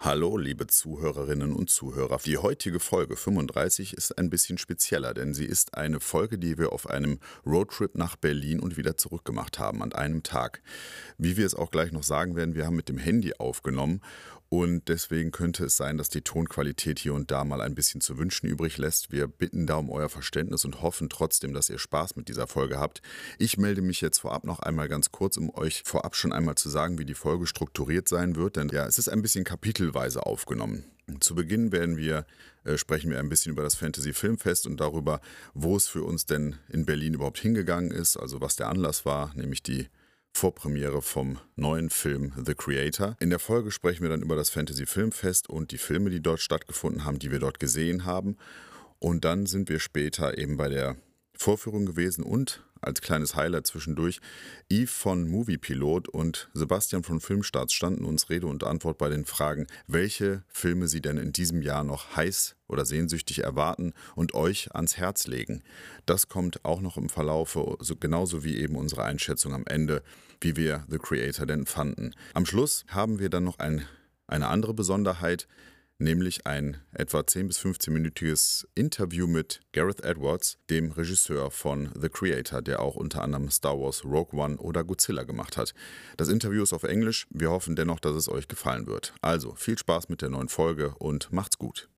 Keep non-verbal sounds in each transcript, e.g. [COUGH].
Hallo, liebe Zuhörerinnen und Zuhörer. Die heutige Folge 35 ist ein bisschen spezieller, denn sie ist eine Folge, die wir auf einem Roadtrip nach Berlin und wieder zurückgemacht haben, an einem Tag. Wie wir es auch gleich noch sagen werden, wir haben mit dem Handy aufgenommen und deswegen könnte es sein, dass die Tonqualität hier und da mal ein bisschen zu wünschen übrig lässt. Wir bitten da um euer Verständnis und hoffen trotzdem, dass ihr Spaß mit dieser Folge habt. Ich melde mich jetzt vorab noch einmal ganz kurz, um euch vorab schon einmal zu sagen, wie die Folge strukturiert sein wird. Denn ja, es ist ein bisschen kapitelweise aufgenommen. Zu Beginn werden wir, äh, sprechen wir ein bisschen über das Fantasy Filmfest und darüber, wo es für uns denn in Berlin überhaupt hingegangen ist, also was der Anlass war, nämlich die Vorpremiere vom neuen Film The Creator. In der Folge sprechen wir dann über das Fantasy Filmfest und die Filme, die dort stattgefunden haben, die wir dort gesehen haben. Und dann sind wir später eben bei der Vorführung gewesen und als kleines Highlight zwischendurch. Yves von Moviepilot und Sebastian von Filmstarts standen uns Rede und Antwort bei den Fragen, welche Filme sie denn in diesem Jahr noch heiß oder sehnsüchtig erwarten und euch ans Herz legen. Das kommt auch noch im Verlauf, genauso wie eben unsere Einschätzung am Ende, wie wir The Creator denn fanden. Am Schluss haben wir dann noch ein, eine andere Besonderheit nämlich ein etwa 10 bis 15-minütiges Interview mit Gareth Edwards, dem Regisseur von The Creator, der auch unter anderem Star Wars Rogue One oder Godzilla gemacht hat. Das Interview ist auf Englisch, wir hoffen dennoch, dass es euch gefallen wird. Also viel Spaß mit der neuen Folge und macht's gut.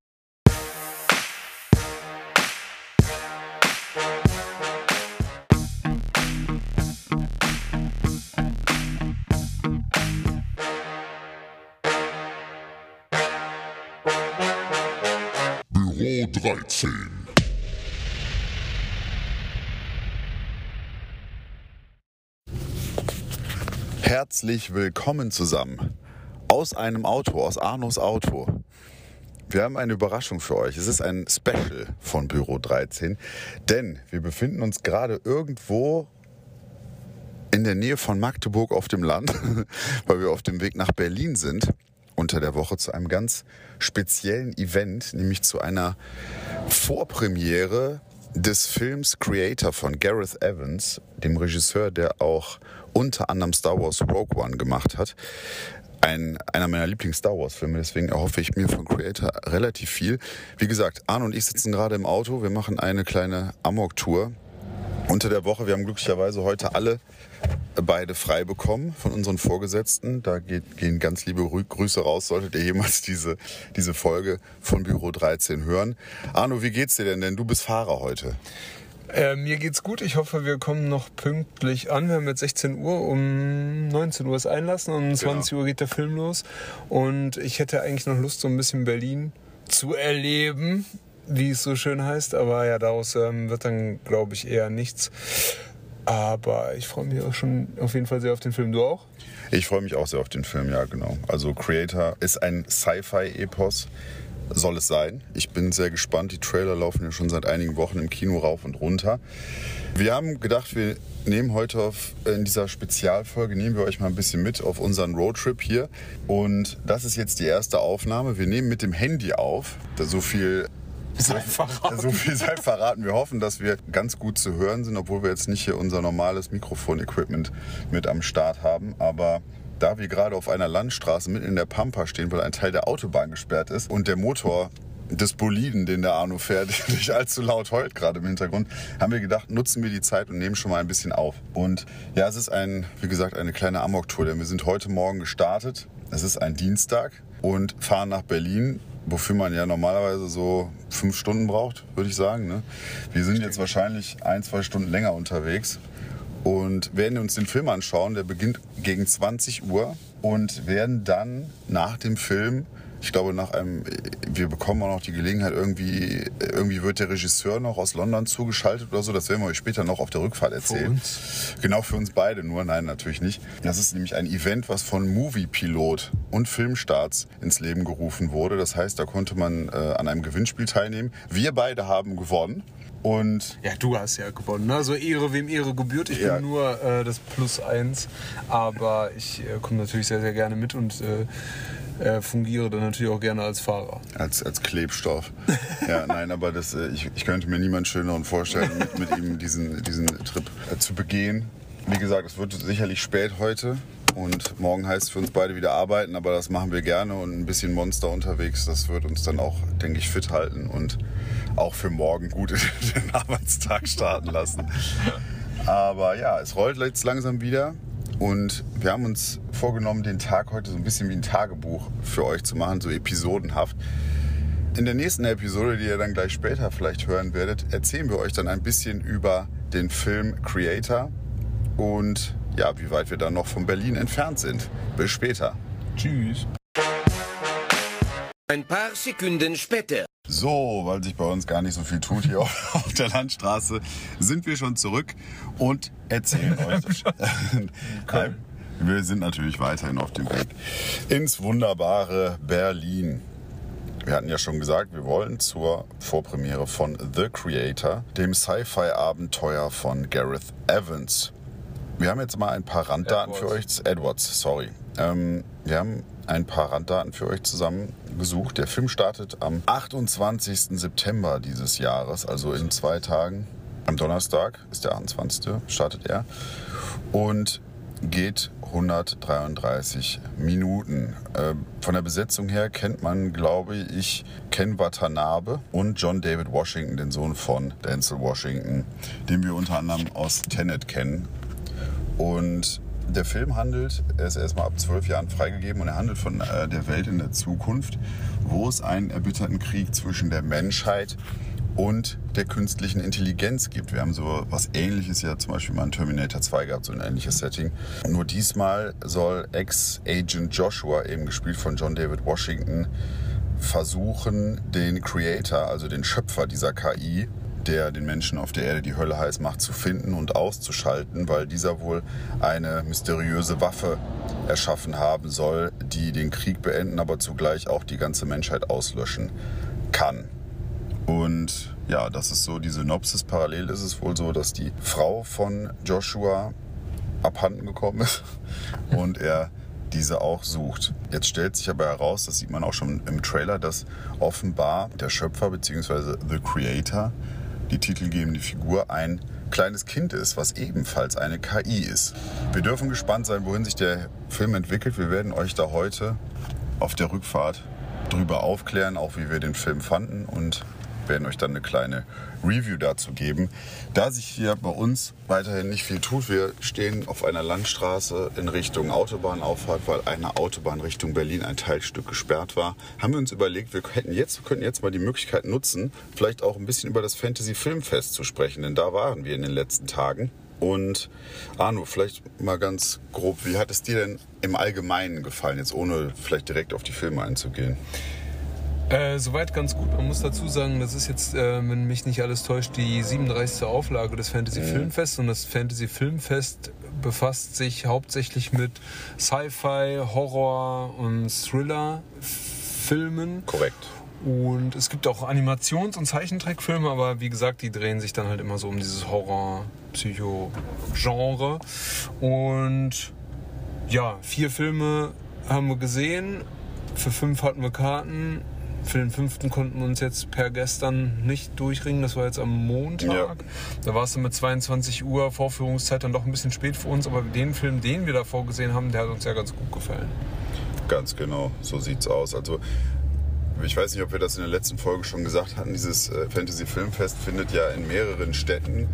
13. Herzlich willkommen zusammen aus einem Auto, aus Arnos Auto. Wir haben eine Überraschung für euch. Es ist ein Special von Büro 13, denn wir befinden uns gerade irgendwo in der Nähe von Magdeburg auf dem Land, [LAUGHS] weil wir auf dem Weg nach Berlin sind unter der Woche zu einem ganz speziellen Event, nämlich zu einer Vorpremiere des Films Creator von Gareth Evans, dem Regisseur, der auch unter anderem Star Wars Rogue One gemacht hat. Ein, einer meiner Lieblings-Star Wars-Filme, deswegen erhoffe ich mir von Creator relativ viel. Wie gesagt, Arne und ich sitzen gerade im Auto, wir machen eine kleine Amok-Tour unter der Woche. Wir haben glücklicherweise heute alle beide frei bekommen von unseren Vorgesetzten. Da geht, gehen ganz liebe Grüße raus, solltet ihr jemals [LAUGHS] diese, diese Folge von Büro 13 hören. Arno, wie geht's dir denn? Denn du bist Fahrer heute. Äh, mir geht's gut. Ich hoffe, wir kommen noch pünktlich an. Wir haben jetzt 16 Uhr. Um 19 Uhr ist Einlassen. Um 20 Uhr geht der Film los. Und ich hätte eigentlich noch Lust, so ein bisschen Berlin zu erleben, wie es so schön heißt. Aber ja, daraus ähm, wird dann, glaube ich, eher nichts. Aber ich freue mich auch schon auf jeden Fall sehr auf den Film. Du auch? Ich freue mich auch sehr auf den Film, ja, genau. Also Creator ist ein Sci-Fi-Epos. Soll es sein. Ich bin sehr gespannt. Die Trailer laufen ja schon seit einigen Wochen im Kino rauf und runter. Wir haben gedacht, wir nehmen heute auf, in dieser Spezialfolge, nehmen wir euch mal ein bisschen mit auf unseren Roadtrip hier. Und das ist jetzt die erste Aufnahme. Wir nehmen mit dem Handy auf. So viel sei verraten. So viel sei verraten. Wir hoffen, dass wir ganz gut zu hören sind, obwohl wir jetzt nicht hier unser normales Mikrofon-Equipment mit am Start haben. Aber da wir gerade auf einer Landstraße mitten in der Pampa stehen, weil ein Teil der Autobahn gesperrt ist und der Motor des Boliden, den der Arno fährt, [LAUGHS] nicht allzu laut heult gerade im Hintergrund, haben wir gedacht, nutzen wir die Zeit und nehmen schon mal ein bisschen auf. Und ja, es ist ein, wie gesagt, eine kleine Amok-Tour, denn wir sind heute Morgen gestartet. Es ist ein Dienstag und fahren nach Berlin wofür man ja normalerweise so fünf Stunden braucht, würde ich sagen. Ne? Wir sind jetzt wahrscheinlich ein, zwei Stunden länger unterwegs und werden uns den Film anschauen. Der beginnt gegen 20 Uhr und werden dann nach dem Film ich glaube, nach einem, wir bekommen auch noch die Gelegenheit, irgendwie, irgendwie wird der Regisseur noch aus London zugeschaltet oder so. Das werden wir euch später noch auf der Rückfahrt erzählen. Für uns? Genau, für uns beide nur. Nein, natürlich nicht. Das ist nämlich ein Event, was von Movie-Pilot und Filmstarts ins Leben gerufen wurde. Das heißt, da konnte man äh, an einem Gewinnspiel teilnehmen. Wir beide haben gewonnen. Und ja, du hast ja gewonnen. Ne? Also Ehre, wem Ehre gebührt. Ich ja. bin nur äh, das Plus eins. Aber ich äh, komme natürlich sehr, sehr gerne mit und äh, fungiere dann natürlich auch gerne als Fahrer. Als, als Klebstoff. ja, nein, aber das, äh, ich, ich könnte mir niemand schöneren vorstellen, mit, mit ihm diesen, diesen Trip äh, zu begehen. Wie gesagt, es wird sicherlich spät heute. Und morgen heißt es für uns beide wieder arbeiten, aber das machen wir gerne und ein bisschen Monster unterwegs, das wird uns dann auch, denke ich, fit halten und auch für morgen gut [LAUGHS] den Arbeitstag starten lassen. Aber ja, es rollt jetzt langsam wieder und wir haben uns vorgenommen, den Tag heute so ein bisschen wie ein Tagebuch für euch zu machen, so episodenhaft. In der nächsten Episode, die ihr dann gleich später vielleicht hören werdet, erzählen wir euch dann ein bisschen über den Film Creator und ja, wie weit wir dann noch von Berlin entfernt sind. Bis später. Tschüss. Ein paar Sekunden später. So, weil sich bei uns gar nicht so viel tut hier [LAUGHS] auf der Landstraße, sind wir schon zurück und erzählen [LAUGHS] euch. Nein, wir sind natürlich weiterhin auf dem Weg ins wunderbare Berlin. Wir hatten ja schon gesagt, wir wollen zur Vorpremiere von The Creator, dem Sci-Fi-Abenteuer von Gareth Evans. Wir haben jetzt mal ein paar Randdaten Edwards. für euch. Edwards, sorry. Ähm, wir haben ein paar Randdaten für euch zusammengesucht. Der Film startet am 28. September dieses Jahres, also in zwei Tagen. Am Donnerstag ist der 28. startet er. Und geht 133 Minuten. Ähm, von der Besetzung her kennt man, glaube ich, Ken Watanabe und John David Washington, den Sohn von Denzel Washington, den wir unter anderem aus Tenet kennen. Und der Film handelt, er ist erstmal ab zwölf Jahren freigegeben und er handelt von äh, der Welt in der Zukunft, wo es einen erbitterten Krieg zwischen der Menschheit und der künstlichen Intelligenz gibt. Wir haben so was ähnliches ja zum Beispiel mal in Terminator 2 gehabt, so ein ähnliches Setting. Nur diesmal soll Ex-Agent Joshua, eben gespielt von John David Washington, versuchen, den Creator, also den Schöpfer dieser KI, der den Menschen auf der Erde die Hölle heiß macht, zu finden und auszuschalten, weil dieser wohl eine mysteriöse Waffe erschaffen haben soll, die den Krieg beenden, aber zugleich auch die ganze Menschheit auslöschen kann. Und ja, das ist so die Synopsis. Parallel ist es wohl so, dass die Frau von Joshua abhanden gekommen ist [LAUGHS] und er diese auch sucht. Jetzt stellt sich aber heraus, das sieht man auch schon im Trailer, dass offenbar der Schöpfer bzw. The Creator, die titelgebende Figur, ein kleines Kind ist, was ebenfalls eine KI ist. Wir dürfen gespannt sein, wohin sich der Film entwickelt. Wir werden euch da heute auf der Rückfahrt drüber aufklären, auch wie wir den Film fanden und werden euch dann eine kleine Review dazu geben. Da sich hier bei uns weiterhin nicht viel tut, wir stehen auf einer Landstraße in Richtung Autobahnauffahrt, weil eine Autobahn Richtung Berlin ein Teilstück gesperrt war, haben wir uns überlegt, wir hätten jetzt, wir könnten jetzt mal die Möglichkeit nutzen, vielleicht auch ein bisschen über das Fantasy Filmfest zu sprechen, denn da waren wir in den letzten Tagen. Und Arno, vielleicht mal ganz grob, wie hat es dir denn im Allgemeinen gefallen, jetzt ohne vielleicht direkt auf die Filme einzugehen? Äh, soweit ganz gut. Man muss dazu sagen, das ist jetzt, äh, wenn mich nicht alles täuscht, die 37. Auflage des Fantasy Filmfests. Und das Fantasy Filmfest befasst sich hauptsächlich mit Sci-Fi, Horror und Thriller-Filmen. Korrekt. Und es gibt auch Animations- und Zeichentrickfilme, aber wie gesagt, die drehen sich dann halt immer so um dieses Horror-Psycho-Genre. Und ja, vier Filme haben wir gesehen. Für fünf hatten wir Karten. Für den fünften konnten wir uns jetzt per gestern nicht durchringen. Das war jetzt am Montag. Ja. Da war es dann mit 22 Uhr Vorführungszeit dann doch ein bisschen spät für uns. Aber den Film, den wir davor gesehen haben, der hat uns ja ganz gut gefallen. Ganz genau, so sieht's aus. Also ich weiß nicht, ob wir das in der letzten Folge schon gesagt hatten. Dieses äh, Fantasy Filmfest findet ja in mehreren Städten,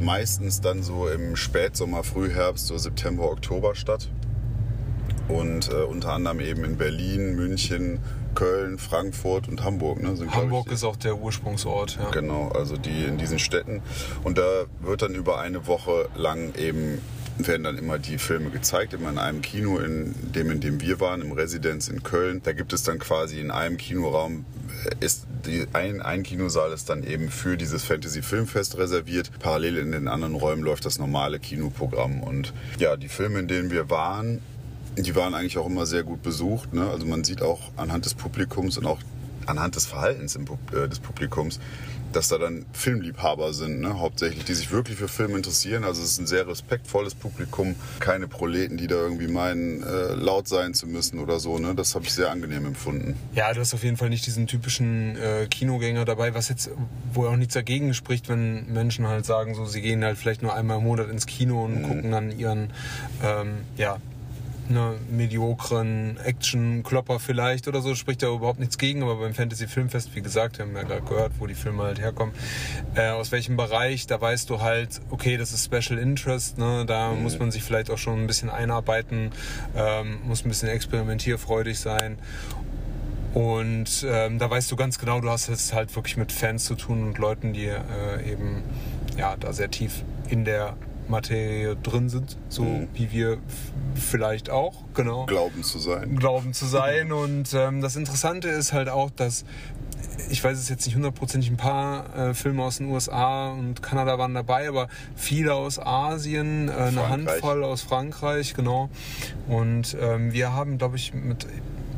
meistens dann so im Spätsommer, Frühherbst, so September, Oktober statt. Und äh, unter anderem eben in Berlin, München, Köln, Frankfurt und Hamburg. Ne, sind, Hamburg ich, ist auch der Ursprungsort. Ja. Genau, also die in diesen Städten. Und da wird dann über eine Woche lang eben werden dann immer die Filme gezeigt, immer in einem Kino, in dem, in dem wir waren, im Residenz in Köln. Da gibt es dann quasi in einem Kinoraum, äh, ist die, ein, ein Kinosaal ist dann eben für dieses Fantasy Filmfest reserviert. Parallel in den anderen Räumen läuft das normale Kinoprogramm. Und ja, die Filme, in denen wir waren, die waren eigentlich auch immer sehr gut besucht. Ne? Also man sieht auch anhand des Publikums und auch anhand des Verhaltens äh, des Publikums, dass da dann Filmliebhaber sind, ne? hauptsächlich, die sich wirklich für Filme interessieren. Also es ist ein sehr respektvolles Publikum, keine Proleten, die da irgendwie meinen, äh, laut sein zu müssen oder so. Ne? Das habe ich sehr angenehm empfunden. Ja, du hast auf jeden Fall nicht diesen typischen äh, Kinogänger dabei, was jetzt, wo auch nichts dagegen spricht, wenn Menschen halt sagen, so sie gehen halt vielleicht nur einmal im Monat ins Kino und gucken dann ihren, ähm, ja, einer mediokren Action-Klopper vielleicht oder so, spricht da überhaupt nichts gegen, aber beim Fantasy Filmfest, wie gesagt, wir haben ja gerade gehört, wo die Filme halt herkommen, äh, aus welchem Bereich, da weißt du halt, okay, das ist Special Interest, ne? da mhm. muss man sich vielleicht auch schon ein bisschen einarbeiten, ähm, muss ein bisschen experimentierfreudig sein und ähm, da weißt du ganz genau, du hast es halt wirklich mit Fans zu tun und Leuten, die äh, eben ja da sehr tief in der Materie drin sind, so mhm. wie wir vielleicht auch, genau. Glauben zu sein. Glauben zu sein. und ähm, das Interessante ist halt auch, dass ich weiß es jetzt nicht hundertprozentig, ein paar äh, Filme aus den USA und Kanada waren dabei, aber viele aus Asien, äh, eine Handvoll aus Frankreich, genau. Und ähm, wir haben, glaube ich, mit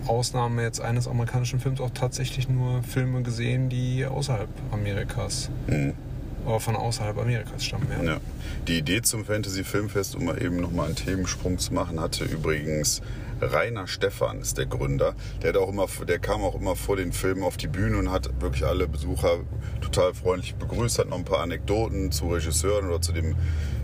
Ausnahme jetzt eines amerikanischen Films auch tatsächlich nur Filme gesehen, die außerhalb Amerikas mhm aber von außerhalb Amerikas stammen. Ja. ja. Die Idee zum Fantasy Filmfest, um mal eben nochmal einen Themensprung zu machen, hatte übrigens Rainer Stephan ist der Gründer. Der, hat auch immer, der kam auch immer vor den Filmen auf die Bühne und hat wirklich alle Besucher total freundlich begrüßt, hat noch ein paar Anekdoten zu Regisseuren oder zu dem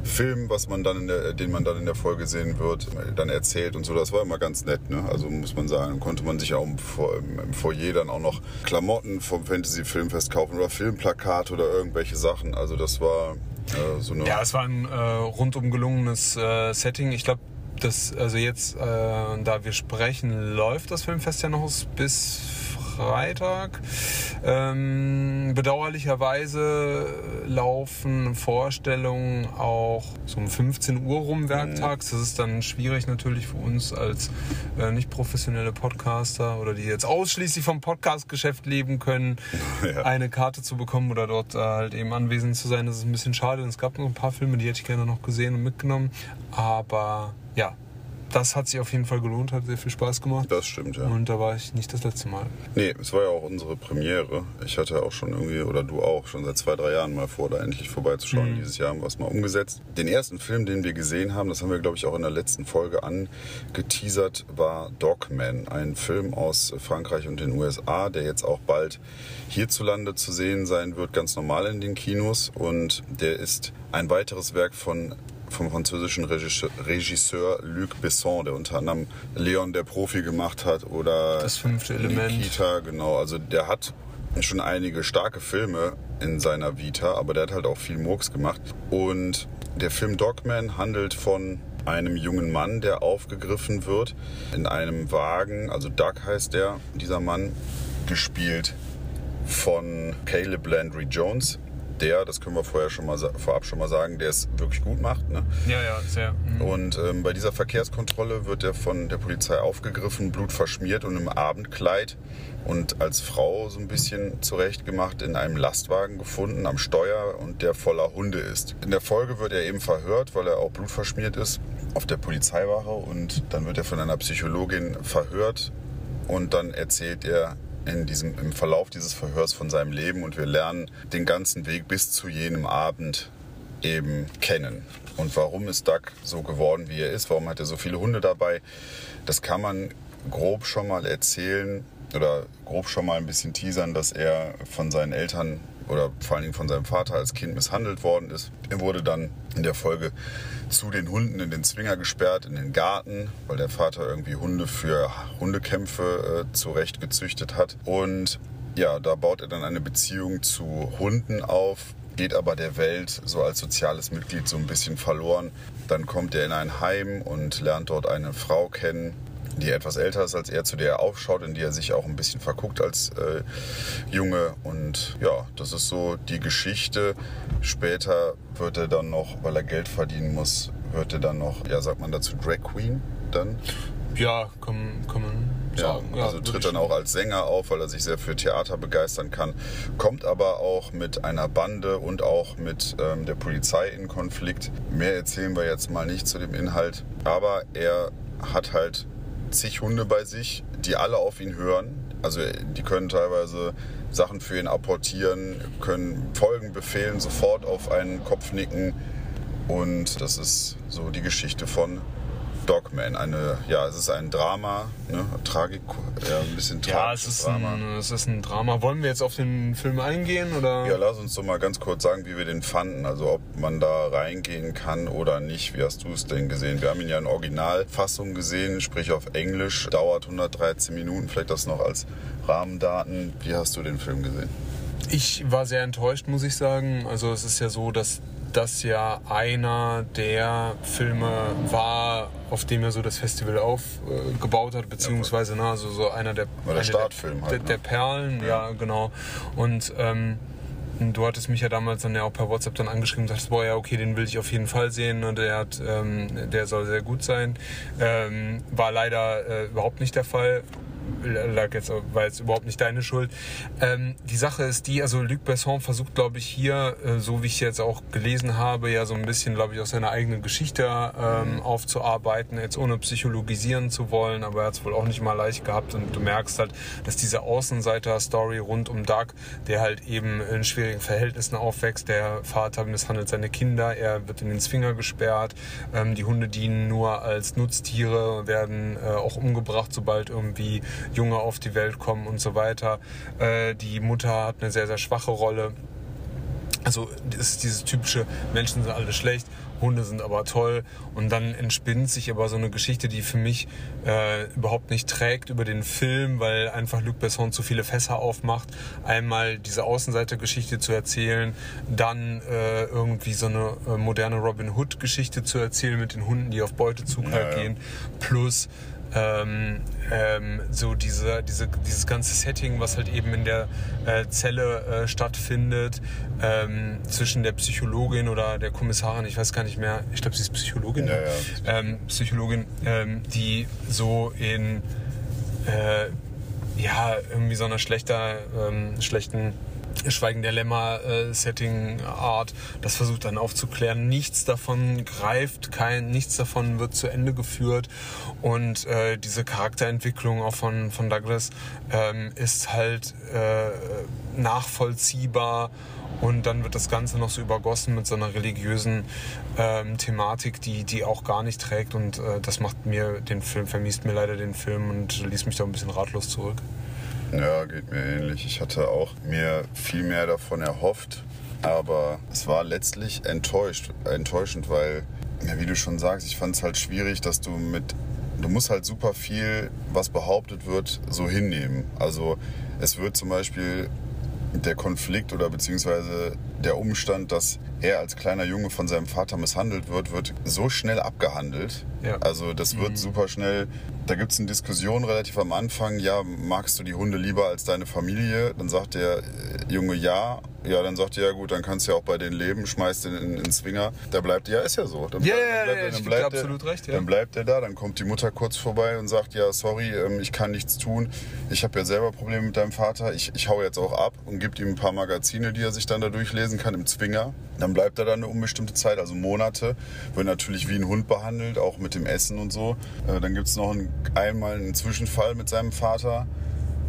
Film, was man dann der, den man dann in der Folge sehen wird, dann erzählt und so. Das war immer ganz nett. Ne? Also muss man sagen, konnte man sich auch im, im Foyer dann auch noch Klamotten vom Fantasy Filmfest kaufen oder Filmplakate oder irgendwelche Sachen. Also das war äh, so eine. Ja, es war ein äh, rundum gelungenes äh, Setting. Ich glaube, das, also jetzt, äh, da wir sprechen, läuft das Filmfest ja noch bis Freitag. Ähm, bedauerlicherweise laufen Vorstellungen auch so um 15 Uhr rum werktags. Das ist dann schwierig natürlich für uns als äh, nicht professionelle Podcaster oder die jetzt ausschließlich vom Podcast-Geschäft leben können, [LAUGHS] ja. eine Karte zu bekommen oder dort äh, halt eben anwesend zu sein. Das ist ein bisschen schade. Es gab noch ein paar Filme, die hätte ich gerne noch gesehen und mitgenommen. Aber ja, das hat sich auf jeden Fall gelohnt, hat sehr viel Spaß gemacht. Das stimmt, ja. Und da war ich nicht das letzte Mal. Nee, es war ja auch unsere Premiere. Ich hatte auch schon irgendwie, oder du auch, schon seit zwei, drei Jahren mal vor, da endlich vorbeizuschauen. Mhm. Dieses Jahr haben wir es mal umgesetzt. Den ersten Film, den wir gesehen haben, das haben wir, glaube ich, auch in der letzten Folge angeteasert, war Dogman. Ein Film aus Frankreich und den USA, der jetzt auch bald hierzulande zu sehen sein wird, ganz normal in den Kinos. Und der ist ein weiteres Werk von vom französischen Regisseur Luc Besson, der unter anderem Leon der Profi gemacht hat oder das fünfte Element. Nikita, genau. Also der hat schon einige starke Filme in seiner Vita, aber der hat halt auch viel Murks gemacht. Und der Film Dogman handelt von einem jungen Mann, der aufgegriffen wird in einem Wagen, also Doug heißt der, dieser Mann, gespielt von Caleb Landry Jones, der, das können wir vorher schon mal vorab schon mal sagen, der es wirklich gut macht. Ne? Ja, ja, sehr. Mhm. Und ähm, bei dieser Verkehrskontrolle wird er von der Polizei aufgegriffen, Blut verschmiert und im Abendkleid und als Frau so ein bisschen zurechtgemacht in einem Lastwagen gefunden am Steuer und der voller Hunde ist. In der Folge wird er eben verhört, weil er auch blutverschmiert ist, auf der Polizeiwache und dann wird er von einer Psychologin verhört und dann erzählt er in diesem, im Verlauf dieses Verhörs von seinem Leben und wir lernen den ganzen Weg bis zu jenem Abend eben kennen. Und warum ist Doug so geworden, wie er ist? Warum hat er so viele Hunde dabei? Das kann man grob schon mal erzählen oder grob schon mal ein bisschen teasern, dass er von seinen Eltern oder vor allen Dingen von seinem Vater als Kind misshandelt worden ist. Er wurde dann in der Folge zu den Hunden in den Zwinger gesperrt, in den Garten, weil der Vater irgendwie Hunde für Hundekämpfe äh, zurecht gezüchtet hat. Und ja, da baut er dann eine Beziehung zu Hunden auf, geht aber der Welt so als soziales Mitglied so ein bisschen verloren. Dann kommt er in ein Heim und lernt dort eine Frau kennen, die etwas älter ist als er, zu der er aufschaut, in die er sich auch ein bisschen verguckt als äh, Junge. Und ja, das ist so die Geschichte. Später wird er dann noch, weil er Geld verdienen muss, wird er dann noch, ja, sagt man dazu, Drag Queen dann? Ja, kann, kann man sagen. Ja, also tritt dann auch als Sänger auf, weil er sich sehr für Theater begeistern kann. Kommt aber auch mit einer Bande und auch mit ähm, der Polizei in Konflikt. Mehr erzählen wir jetzt mal nicht zu dem Inhalt. Aber er hat halt zig Hunde bei sich, die alle auf ihn hören. Also die können teilweise Sachen für ihn apportieren, können Folgen befehlen, sofort auf einen Kopf nicken. Und das ist so die Geschichte von Dogman. Eine, ja, es ist ein Drama, ne? Tragik, ja, ein bisschen ja, es ist Drama. Ein, es ist ein Drama. Wollen wir jetzt auf den Film eingehen? Oder? Ja, lass uns doch mal ganz kurz sagen, wie wir den fanden. Also ob man da reingehen kann oder nicht. Wie hast du es denn gesehen? Wir haben ihn ja in Originalfassung gesehen, sprich auf Englisch. Dauert 113 Minuten, vielleicht das noch als Rahmendaten. Wie hast du den Film gesehen? Ich war sehr enttäuscht, muss ich sagen. Also es ist ja so, dass das ja einer der Filme war, auf dem er so das Festival aufgebaut hat, beziehungsweise ne, also so einer der, War der Startfilm der, halt, der, ne? der Perlen, ja, genau. Und ähm, du hattest mich ja damals dann ja auch per WhatsApp dann angeschrieben und sagst, boah, ja, okay, den will ich auf jeden Fall sehen und der hat, ähm, der soll sehr gut sein. Ähm, war leider äh, überhaupt nicht der Fall lag jetzt, war jetzt überhaupt nicht deine Schuld. Ähm, die Sache ist die, also Luc Besson versucht, glaube ich, hier, äh, so wie ich jetzt auch gelesen habe, ja so ein bisschen, glaube ich, auch seine eigene Geschichte ähm, aufzuarbeiten, jetzt ohne psychologisieren zu wollen, aber er hat es wohl auch nicht mal leicht gehabt und du merkst halt, dass diese Außenseiter-Story rund um Doug, der halt eben in schwierigen Verhältnissen aufwächst, der Vater misshandelt seine Kinder, er wird in den Zwinger gesperrt, ähm, die Hunde dienen nur als Nutztiere, werden äh, auch umgebracht, sobald irgendwie Junge auf die Welt kommen und so weiter. Äh, die Mutter hat eine sehr, sehr schwache Rolle. Also ist dieses typische, Menschen sind alle schlecht, Hunde sind aber toll und dann entspinnt sich aber so eine Geschichte, die für mich äh, überhaupt nicht trägt über den Film, weil einfach Luc Besson zu viele Fässer aufmacht. Einmal diese Außenseitergeschichte zu erzählen, dann äh, irgendwie so eine äh, moderne Robin Hood Geschichte zu erzählen mit den Hunden, die auf Beutezug Ja, halt ja. gehen, plus ähm, ähm, so diese, diese, dieses ganze Setting, was halt eben in der äh, Zelle äh, stattfindet, ähm, zwischen der Psychologin oder der Kommissarin, ich weiß gar nicht mehr, ich glaube, sie ist Psychologin, Ja, ne? ja. ähm, Psychologin, ähm, die so in äh, ja, irgendwie so einer schlechter, ähm, schlechten Schweigen der Lämmer-Setting-Art, das versucht dann aufzuklären. Nichts davon greift, kein, nichts davon wird zu Ende geführt. Und äh, diese Charakterentwicklung auch von, von Douglas ähm, ist halt äh, nachvollziehbar. Und dann wird das Ganze noch so übergossen mit so einer religiösen ähm, Thematik, die, die auch gar nicht trägt. Und äh, das macht mir den Film, vermisst mir leider den Film und ließ mich da ein bisschen ratlos zurück. Ja, geht mir ähnlich. Ich hatte auch mir viel mehr davon erhofft, aber es war letztlich enttäuscht, enttäuschend, weil, ja, wie du schon sagst, ich fand es halt schwierig, dass du mit, du musst halt super viel, was behauptet wird, so hinnehmen. Also es wird zum Beispiel der Konflikt oder beziehungsweise der Umstand, dass er als kleiner Junge von seinem Vater misshandelt wird, wird so schnell abgehandelt. Ja. Also das wird super schnell. Da gibt es eine Diskussion relativ am Anfang. Ja, magst du die Hunde lieber als deine Familie? Dann sagt der äh, Junge ja. Ja, dann sagt er ja gut, dann kannst du ja auch bei denen leben, schmeißt den in, in den Zwinger. Da bleibt ja, ist ja so. Dann Ja, bleib- ja, dann bleibt ja, er- dann er- absolut recht, ja. Dann bleibt er da, dann kommt die Mutter kurz vorbei und sagt, ja, sorry, ähm, ich kann nichts tun. Ich habe ja selber Probleme mit deinem Vater. Ich, ich hau jetzt auch ab und gibt ihm ein paar Magazine, die er sich dann da durchlesen kann im Zwinger. Dann bleibt er da eine unbestimmte Zeit, also Monate. Wird natürlich wie ein Hund behandelt, auch mit dem Essen und so. Äh, dann gibt es noch einen, einmal einen Zwischenfall mit seinem Vater.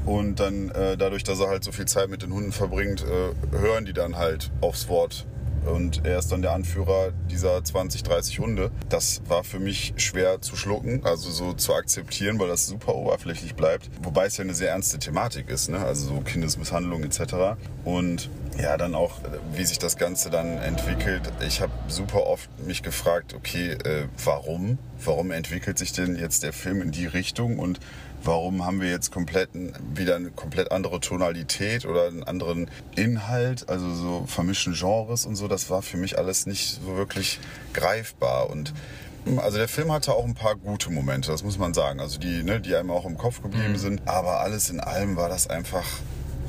Und dann äh, dadurch, dass er halt so viel Zeit mit den Hunden verbringt, äh, hören die dann halt aufs Wort. Und er ist dann der Anführer dieser 20, 30 Hunde. Das war für mich schwer zu schlucken, also so zu akzeptieren, weil das super oberflächlich bleibt. Wobei es ja eine sehr ernste Thematik ist, ne? also so Kindesmisshandlung etc. Und ja, dann auch, äh, wie sich das Ganze dann entwickelt. Ich habe super oft mich gefragt, okay, äh, warum? Warum entwickelt sich denn jetzt der Film in die Richtung? Und warum haben wir jetzt komplett wieder eine komplett andere Tonalität oder einen anderen Inhalt, also so vermischen Genres und so, das war für mich alles nicht so wirklich greifbar. Und also der Film hatte auch ein paar gute Momente, das muss man sagen, also die, ne, die einem auch im Kopf geblieben sind, aber alles in allem war das einfach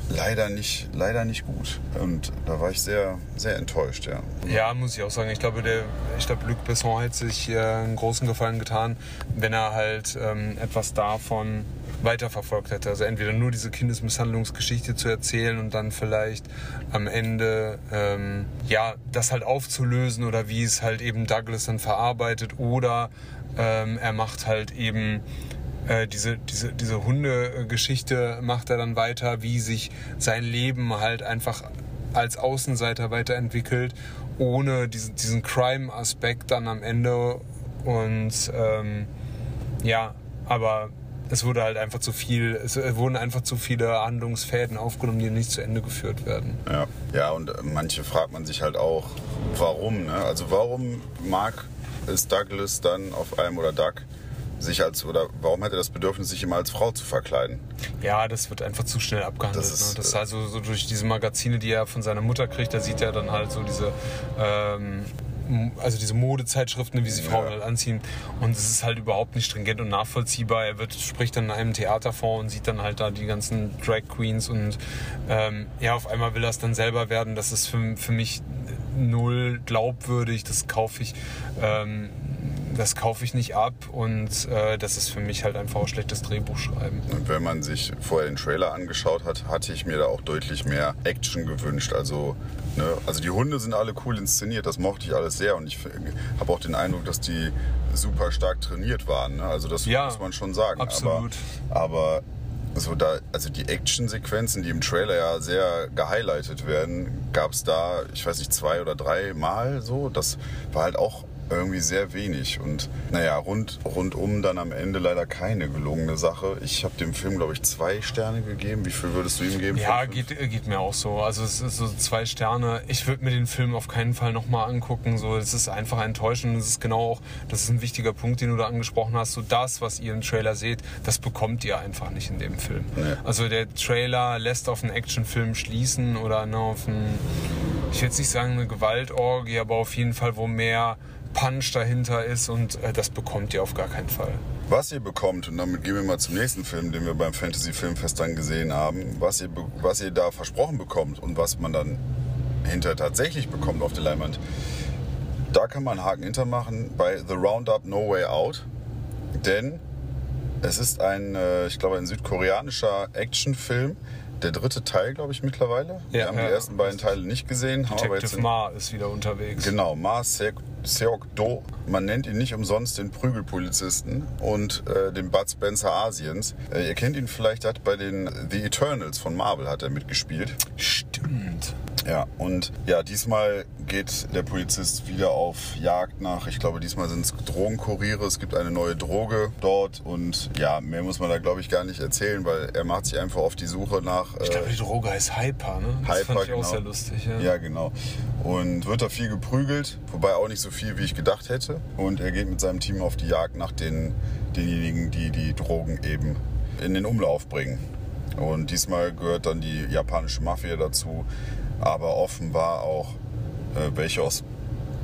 leider nicht, leider nicht gut und da war ich sehr, sehr enttäuscht, ja. Ja, muss ich auch sagen. Ich glaube, der, ich glaube, Luc Besson hätte sich äh, einen großen Gefallen getan, wenn er halt ähm, etwas davon weiterverfolgt hätte. Also entweder nur diese Kindesmisshandlungsgeschichte zu erzählen und dann vielleicht am Ende ähm, ja das halt aufzulösen oder wie es halt eben Douglas dann verarbeitet oder ähm, er macht halt eben äh, diese, diese, diese Hundegeschichte macht er dann weiter, wie sich sein Leben halt einfach als Außenseiter weiterentwickelt, ohne diesen, diesen Crime-Aspekt dann am Ende. Und ähm, Ja, aber es wurde halt einfach zu viel, es wurden einfach zu viele Handlungsfäden aufgenommen, die nicht zu Ende geführt werden. Ja, ja und manche fragt man sich halt auch, warum, ne? Also warum mag es Douglas dann auf einem oder Doug sich als oder warum hätte er das Bedürfnis, sich immer als Frau zu verkleiden? Ja, das wird einfach zu schnell abgehandelt. Das ist, ne? das ist also so durch diese Magazine, die er von seiner Mutter kriegt, da sieht er dann halt so diese ähm, also diese Modezeitschriften, wie sie Frauen Ja. halt anziehen. Und es ist halt überhaupt nicht stringent und nachvollziehbar. Er wird, spricht dann in einem Theaterfonds und sieht dann halt da die ganzen Drag Queens und ähm, ja, auf einmal will er es dann selber werden. Das ist für, für mich null glaubwürdig. Das kaufe ich. Ähm, das kaufe ich nicht ab und äh, das ist für mich halt einfach auch schlechtes Drehbuchschreiben. Und wenn man sich vorher den Trailer angeschaut hat, hatte ich mir da auch deutlich mehr Action gewünscht. Also, ne, also die Hunde sind alle cool inszeniert, das mochte ich alles sehr. Und ich habe auch den Eindruck, dass die super stark trainiert waren. Ne? Also das Ja, muss man schon sagen. absolut. Aber, aber so da, also die Actionsequenzen, die im Trailer ja sehr gehighlightet werden, gab es da, ich weiß nicht, zwei oder drei Mal so. Das war halt auch irgendwie sehr wenig. Und naja, rund, rundum dann am Ende leider keine gelungene Sache. Ich habe dem Film, glaube ich, zwei Sterne gegeben. Wie viel würdest du ihm geben? Ja, geht, äh, geht mir auch so. Also es ist so zwei Sterne. Ich würde mir den Film auf keinen Fall nochmal angucken. So, es ist einfach enttäuschend. Das ist genau auch, das ist ein wichtiger Punkt, den du da angesprochen hast. So das, was ihr im Trailer seht, das bekommt ihr einfach nicht in dem Film. Nee. Also der Trailer lässt auf einen Actionfilm schließen oder ne, auf einen, ich will jetzt nicht sagen eine Gewaltorgie, aber auf jeden Fall, wo mehr Punch dahinter ist und äh, das bekommt ihr auf gar keinen Fall. Was ihr bekommt, und damit gehen wir mal zum nächsten Film, den wir beim Fantasy Filmfest dann gesehen haben, was ihr, was ihr da versprochen bekommt und was man dann hinterher tatsächlich bekommt auf der Leinwand, da kann man einen Haken hintermachen bei The Roundup No Way Out. Denn es ist ein, äh, ich glaube, ein südkoreanischer Actionfilm. Der dritte Teil, glaube ich, mittlerweile. wir Ja, haben ja. die ersten beiden Teile nicht gesehen. Detective den- Ma ist wieder unterwegs. Genau, Ma Seok, Seok Do. Man nennt ihn nicht umsonst den Prügelpolizisten und äh, den Bud Spencer Asiens. Äh, ihr kennt ihn vielleicht, hat bei den The Eternals von Marvel hat er mitgespielt. Stimmt. Ja, und ja, diesmal geht der Polizist wieder auf Jagd nach, ich glaube, diesmal sind es Drogenkuriere. Es gibt eine neue Droge dort und ja, mehr muss man da, glaube ich, gar nicht erzählen, weil er macht sich einfach auf die Suche nach. Ich äh, glaube, die Droge heißt Hyper, ne? Das Hyper, fand ich genau. auch sehr lustig. Ja. Ja, genau. Und wird da viel geprügelt, wobei auch nicht so viel, wie ich gedacht hätte. Und er geht mit seinem Team auf die Jagd nach den, denjenigen, die die Drogen eben in den Umlauf bringen. Und diesmal gehört dann die japanische Mafia dazu, aber offenbar auch äh, welche aus,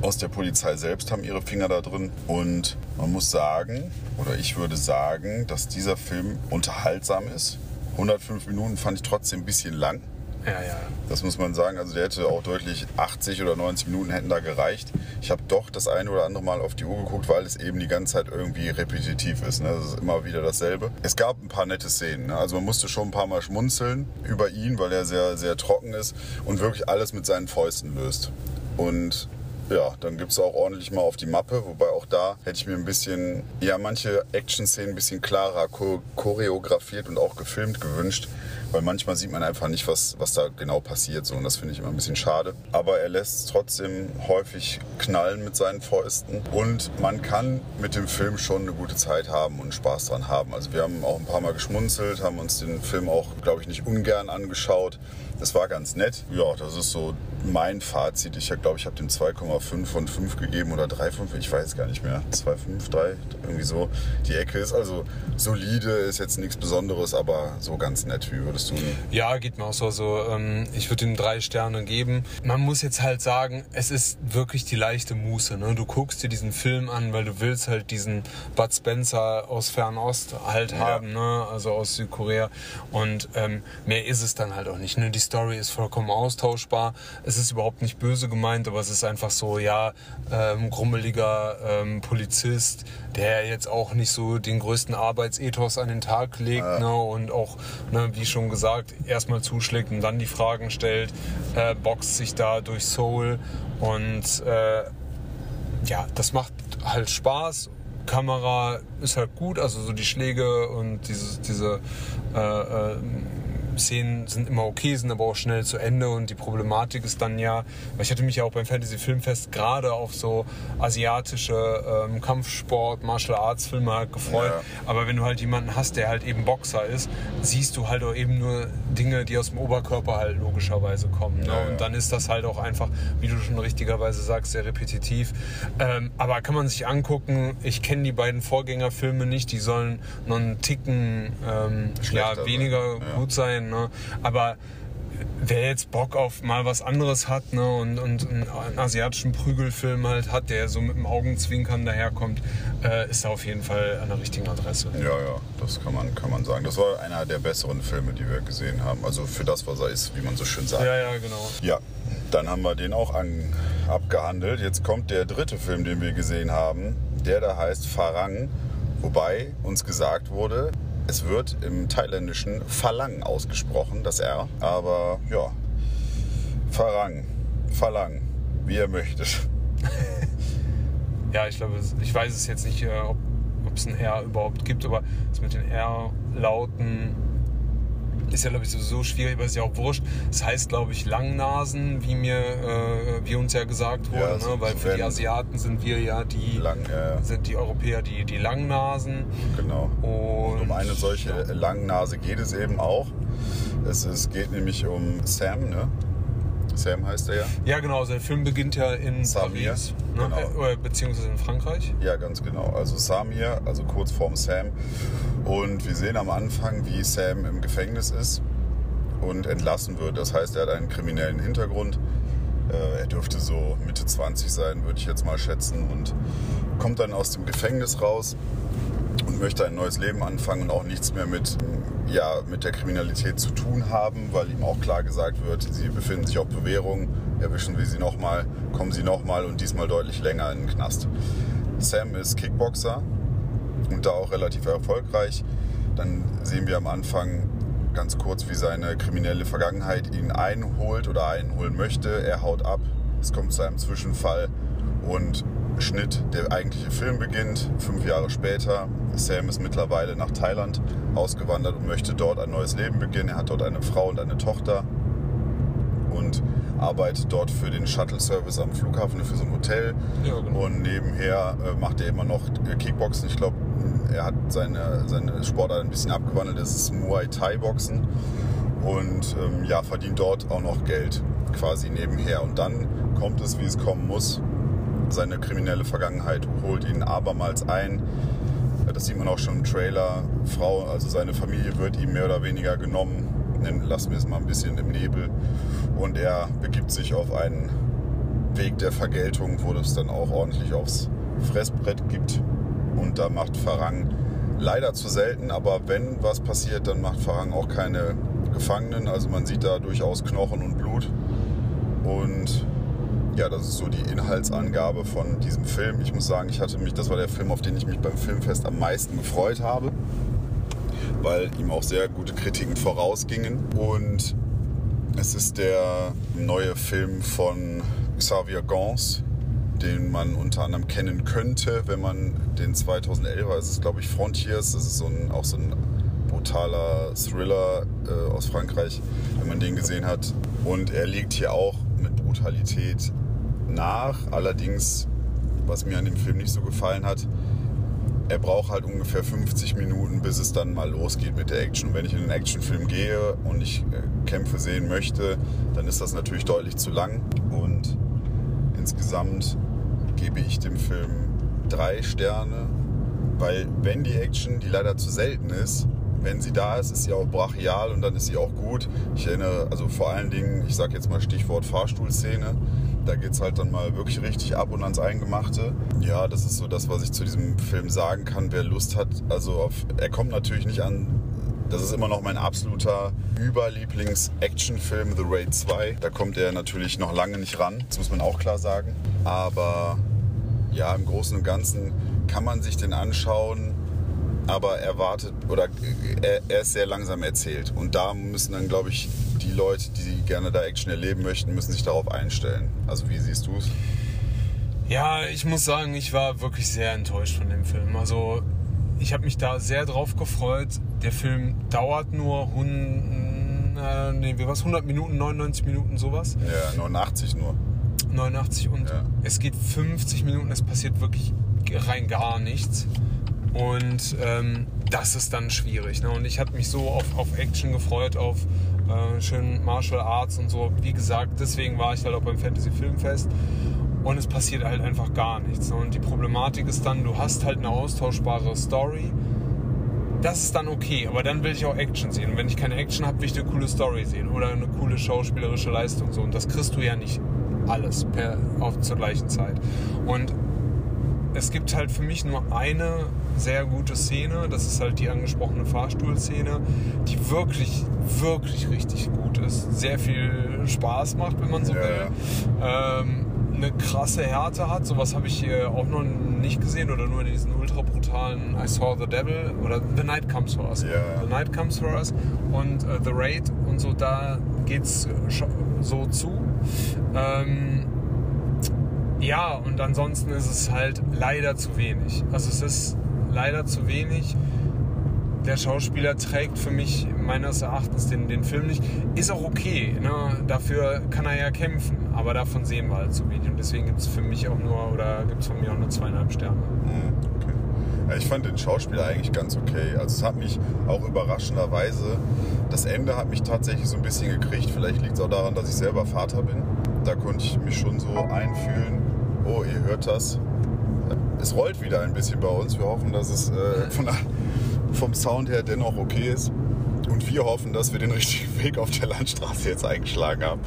aus der Polizei selbst haben ihre Finger da drin. Und man muss sagen, oder ich würde sagen, dass dieser Film unterhaltsam ist. 105 Minuten fand ich trotzdem ein bisschen lang. Ja, ja. Das muss man sagen. Also der hätte auch deutlich 80 oder 90 Minuten hätten da gereicht. Ich habe doch das eine oder andere Mal auf die Uhr geguckt, weil es eben die ganze Zeit irgendwie repetitiv ist. Ne? Das ist immer wieder dasselbe. Es gab ein paar nette Szenen. Ne? Also man musste schon ein paar Mal schmunzeln über ihn, weil er sehr, sehr trocken ist und wirklich alles mit seinen Fäusten löst. Und ja, dann gibt es auch ordentlich mal auf die Mappe, wobei auch da hätte ich mir ein bisschen, ja, manche Action-Szenen ein bisschen klarer cho- choreografiert und auch gefilmt gewünscht, weil manchmal sieht man einfach nicht, was, was da genau passiert. So, und das finde ich immer ein bisschen schade. Aber er lässt trotzdem häufig knallen mit seinen Fäusten und man kann mit dem Film schon eine gute Zeit haben und Spaß dran haben. Also wir haben auch ein paar Mal geschmunzelt, haben uns den Film auch, glaube ich, nicht ungern angeschaut. Das war ganz nett. Ja, das ist so mein Fazit. Ich glaube, ich habe dem 2,5 von 5 gegeben oder 3,5. Ich weiß gar nicht mehr. 2,5, 3, irgendwie so. Die Ecke ist also solide, ist jetzt nichts Besonderes, aber so ganz nett. Wie würdest du ihn? Ja, geht mir auch so. Also, ähm, ich würde ihm drei Sterne geben. Man muss jetzt halt sagen, es ist wirklich die leichte Muße. Ne? Du guckst dir diesen Film an, weil du willst halt diesen Bud Spencer aus Fernost halt haben, ne? also aus Südkorea. Und ähm, mehr ist es dann halt auch nicht. Ne? Die Story ist vollkommen austauschbar. Es ist überhaupt nicht böse gemeint, aber es ist einfach so, ja, ähm, grummeliger ähm, Polizist, der jetzt auch nicht so den größten Arbeitsethos an den Tag legt ne? und auch, ne, wie schon gesagt, erstmal zuschlägt und dann die Fragen stellt, äh, boxt sich da durch Soul und äh, ja, das macht halt Spaß. Kamera ist halt gut, also so die Schläge und dieses, diese äh, äh, Szenen sind immer okay, sind aber auch schnell zu Ende und die Problematik ist dann ja, weil ich hatte mich ja auch beim Fantasy Filmfest gerade auf so asiatische ähm, Kampfsport, Martial Arts Filme halt gefreut. Ja. Aber wenn du halt jemanden hast, der halt eben Boxer ist, siehst du halt auch eben nur Dinge, die aus dem Oberkörper halt logischerweise kommen. Ne? Ja, ja. Und dann ist das halt auch einfach, wie du schon richtigerweise sagst, sehr repetitiv. Ähm, aber kann man sich angucken, ich kenne die beiden Vorgängerfilme nicht, die sollen noch einen Ticken ähm, ja, weniger gut sein. Ne? Aber wer jetzt Bock auf mal was anderes hat ne, und, und einen, asiatischen Prügelfilm halt hat, der so mit dem Augenzwinkern daherkommt, äh, ist da auf jeden Fall an der richtigen Adresse. Ja, ja, das kann man, kann man sagen. Das war einer der besseren Filme, die wir gesehen haben. Also für das, was er ist, wie man so schön sagt. Ja, ja, genau. Ja, dann haben wir den auch an, abgehandelt. Jetzt kommt der dritte Film, den wir gesehen haben. Der da heißt Farang. Wobei uns gesagt wurde, es wird im Thailändischen Falang ausgesprochen, das R. Aber ja, Farang, Falang, wie ihr möchtet. [LAUGHS] Ja, ich glaube, es- ich weiß es jetzt nicht, äh, ob es ein R überhaupt gibt, aber das mit den R-Lauten ist ja, glaube ich, sowieso schwierig, aber ist ja auch wurscht. Es heißt, glaube ich, Langnasen, wie mir, äh, wie uns ja gesagt wurde, Ja, ne? weil für die Asiaten sind wir ja die, Lang, ja, ja. sind die Europäer die, die Langnasen. Genau. Und, Um eine solche Langnase geht es eben auch. Es, es geht nämlich um Sam, ne? Sam heißt er ja. Ja, genau, der Film beginnt ja in Samir, Paris, ne? genau. äh, beziehungsweise in Frankreich. Ja, ganz genau. Also Samir, also kurz vorm Sam. Und wir sehen am Anfang, wie Sam im Gefängnis ist und entlassen wird. Das heißt, er hat einen kriminellen Hintergrund. Äh, Er dürfte so Mitte 20 sein, würde ich jetzt mal schätzen. Und kommt dann aus dem Gefängnis raus und möchte ein neues Leben anfangen und auch nichts mehr mit, ja, mit der Kriminalität zu tun haben, weil ihm auch klar gesagt wird, sie befinden sich auf Bewährung, erwischen wir sie nochmal, kommen sie nochmal und diesmal deutlich länger in den Knast. Sam ist Kickboxer und da auch relativ erfolgreich. Dann sehen wir am Anfang ganz kurz, wie seine kriminelle Vergangenheit ihn einholt oder einholen möchte. Er haut ab, es kommt zu einem Zwischenfall und Schnitt, der eigentliche Film beginnt, fünf Jahre später. Sam ist mittlerweile nach Thailand ausgewandert und möchte dort ein neues Leben beginnen. Er hat dort eine Frau und eine Tochter und arbeitet dort für den Shuttle-Service am Flughafen, für so ein Hotel. Ja, genau. Und nebenher äh, macht er immer noch äh, Kickboxen. Ich glaube, er hat seine, seine Sportart ein bisschen abgewandelt. Das ist Muay Thai-Boxen. Und ähm, ja, verdient dort auch noch Geld quasi nebenher. Und dann kommt es, wie es kommen muss. Seine kriminelle Vergangenheit holt ihn abermals ein. Das sieht man auch schon im Trailer. Frau, also seine Familie wird ihm mehr oder weniger genommen. Lassen wir es mal ein bisschen im Nebel. Und er begibt sich auf einen Weg der Vergeltung, wo es dann auch ordentlich aufs Fressbrett gibt. Und da macht Farang leider zu selten, aber wenn was passiert, dann macht Farang auch keine Gefangenen. Also man sieht da durchaus Knochen und Blut. Und ja, das ist so die Inhaltsangabe von diesem Film. Ich muss sagen, ich hatte mich, das war der Film, auf den ich mich beim Filmfest am meisten gefreut habe, weil ihm auch sehr gute Kritiken vorausgingen. Und es ist der neue Film von Xavier Gans, den man unter anderem kennen könnte, wenn man den 2011, es ist glaube ich Frontiers, das ist so ein, auch so ein brutaler Thriller äh, aus Frankreich, wenn man den gesehen hat. Und er legt hier auch Brutalität nach. Allerdings, was mir an dem Film nicht so gefallen hat, er braucht halt ungefähr 50 Minuten, bis es dann mal losgeht mit der Action. Und wenn ich in einen Actionfilm gehe und ich äh, Kämpfe sehen möchte, dann ist das natürlich deutlich zu lang. Und insgesamt gebe ich dem Film drei Sterne, weil wenn die Action, die leider zu selten ist, wenn sie da ist, ist sie auch brachial und dann ist sie auch gut. Ich erinnere, also vor allen Dingen, ich sage jetzt mal Stichwort Fahrstuhlszene, da geht es halt dann mal wirklich richtig ab und ans Eingemachte. Ja, das ist so das, was ich zu diesem Film sagen kann. Wer Lust hat, also auf, er kommt natürlich nicht an, das ist immer noch mein absoluter Überlieblings-Actionfilm, The Raid 2. Da kommt er natürlich noch lange nicht ran, das muss man auch klar sagen. Aber ja, im Großen und Ganzen kann man sich den anschauen, aber er wartet oder er, er ist sehr langsam erzählt. Und da müssen dann, glaube ich, die Leute, die gerne da Action erleben möchten, müssen sich darauf einstellen. Also wie siehst du es? Ja, ich muss sagen, ich war wirklich sehr enttäuscht von dem Film. Also ich habe mich da sehr drauf gefreut. Der Film dauert nur 100, äh, nee, wie war's? 100 Minuten, 99 Minuten, sowas. Ja, 89 nur. 89 und Ja. es geht 50 Minuten, es passiert wirklich rein gar nichts. Und ähm, das ist dann schwierig. Ne? Und ich hatte mich so auf, auf Action gefreut, auf äh, schönen Martial Arts und so. Wie gesagt, deswegen war ich halt auch beim Fantasy Filmfest. Und es passiert halt einfach gar nichts. Ne? Und die Problematik ist dann, du hast halt eine austauschbare Story. Das ist dann okay, aber dann will ich auch Action sehen. Und wenn ich keine Action habe, will ich eine coole Story sehen oder eine coole schauspielerische Leistung. So. Und das kriegst du ja nicht alles per, auf, zur gleichen Zeit. Und es gibt halt für mich nur eine sehr gute Szene. Das ist halt die angesprochene Fahrstuhlszene, die wirklich, wirklich richtig gut ist. Sehr viel Spaß macht, wenn man so Ja, will. Ähm, eine krasse Härte hat. Sowas habe ich hier auch noch nicht gesehen oder nur in diesen ultra brutalen I Saw the Devil oder The Night Comes for Us. Ja. The Night Comes for Us und äh, The Raid und so, da geht's so zu. Ähm, ja, und ansonsten ist es halt leider zu wenig. Also es ist leider zu wenig. Der Schauspieler trägt für mich meines Erachtens den, den Film nicht. Ist auch okay, ne? dafür kann er ja kämpfen, aber davon sehen wir halt zu wenig. Und deswegen gibt es für mich auch nur, oder gibt es von mir auch nur zweieinhalb Sterne. Hm, Okay. Ich fand den Schauspieler eigentlich ganz okay. Also es hat mich auch überraschenderweise, das Ende hat mich tatsächlich so ein bisschen gekriegt. Vielleicht liegt es auch daran, dass ich selber Vater bin. Da konnte ich mich schon so einfühlen. Oh, ihr hört das. Es rollt wieder ein bisschen bei uns. Wir hoffen, dass es äh, [LAUGHS] von vom Sound her dennoch okay ist. Und wir hoffen, dass wir den richtigen [LAUGHS] Weg auf der Landstraße jetzt eingeschlagen haben,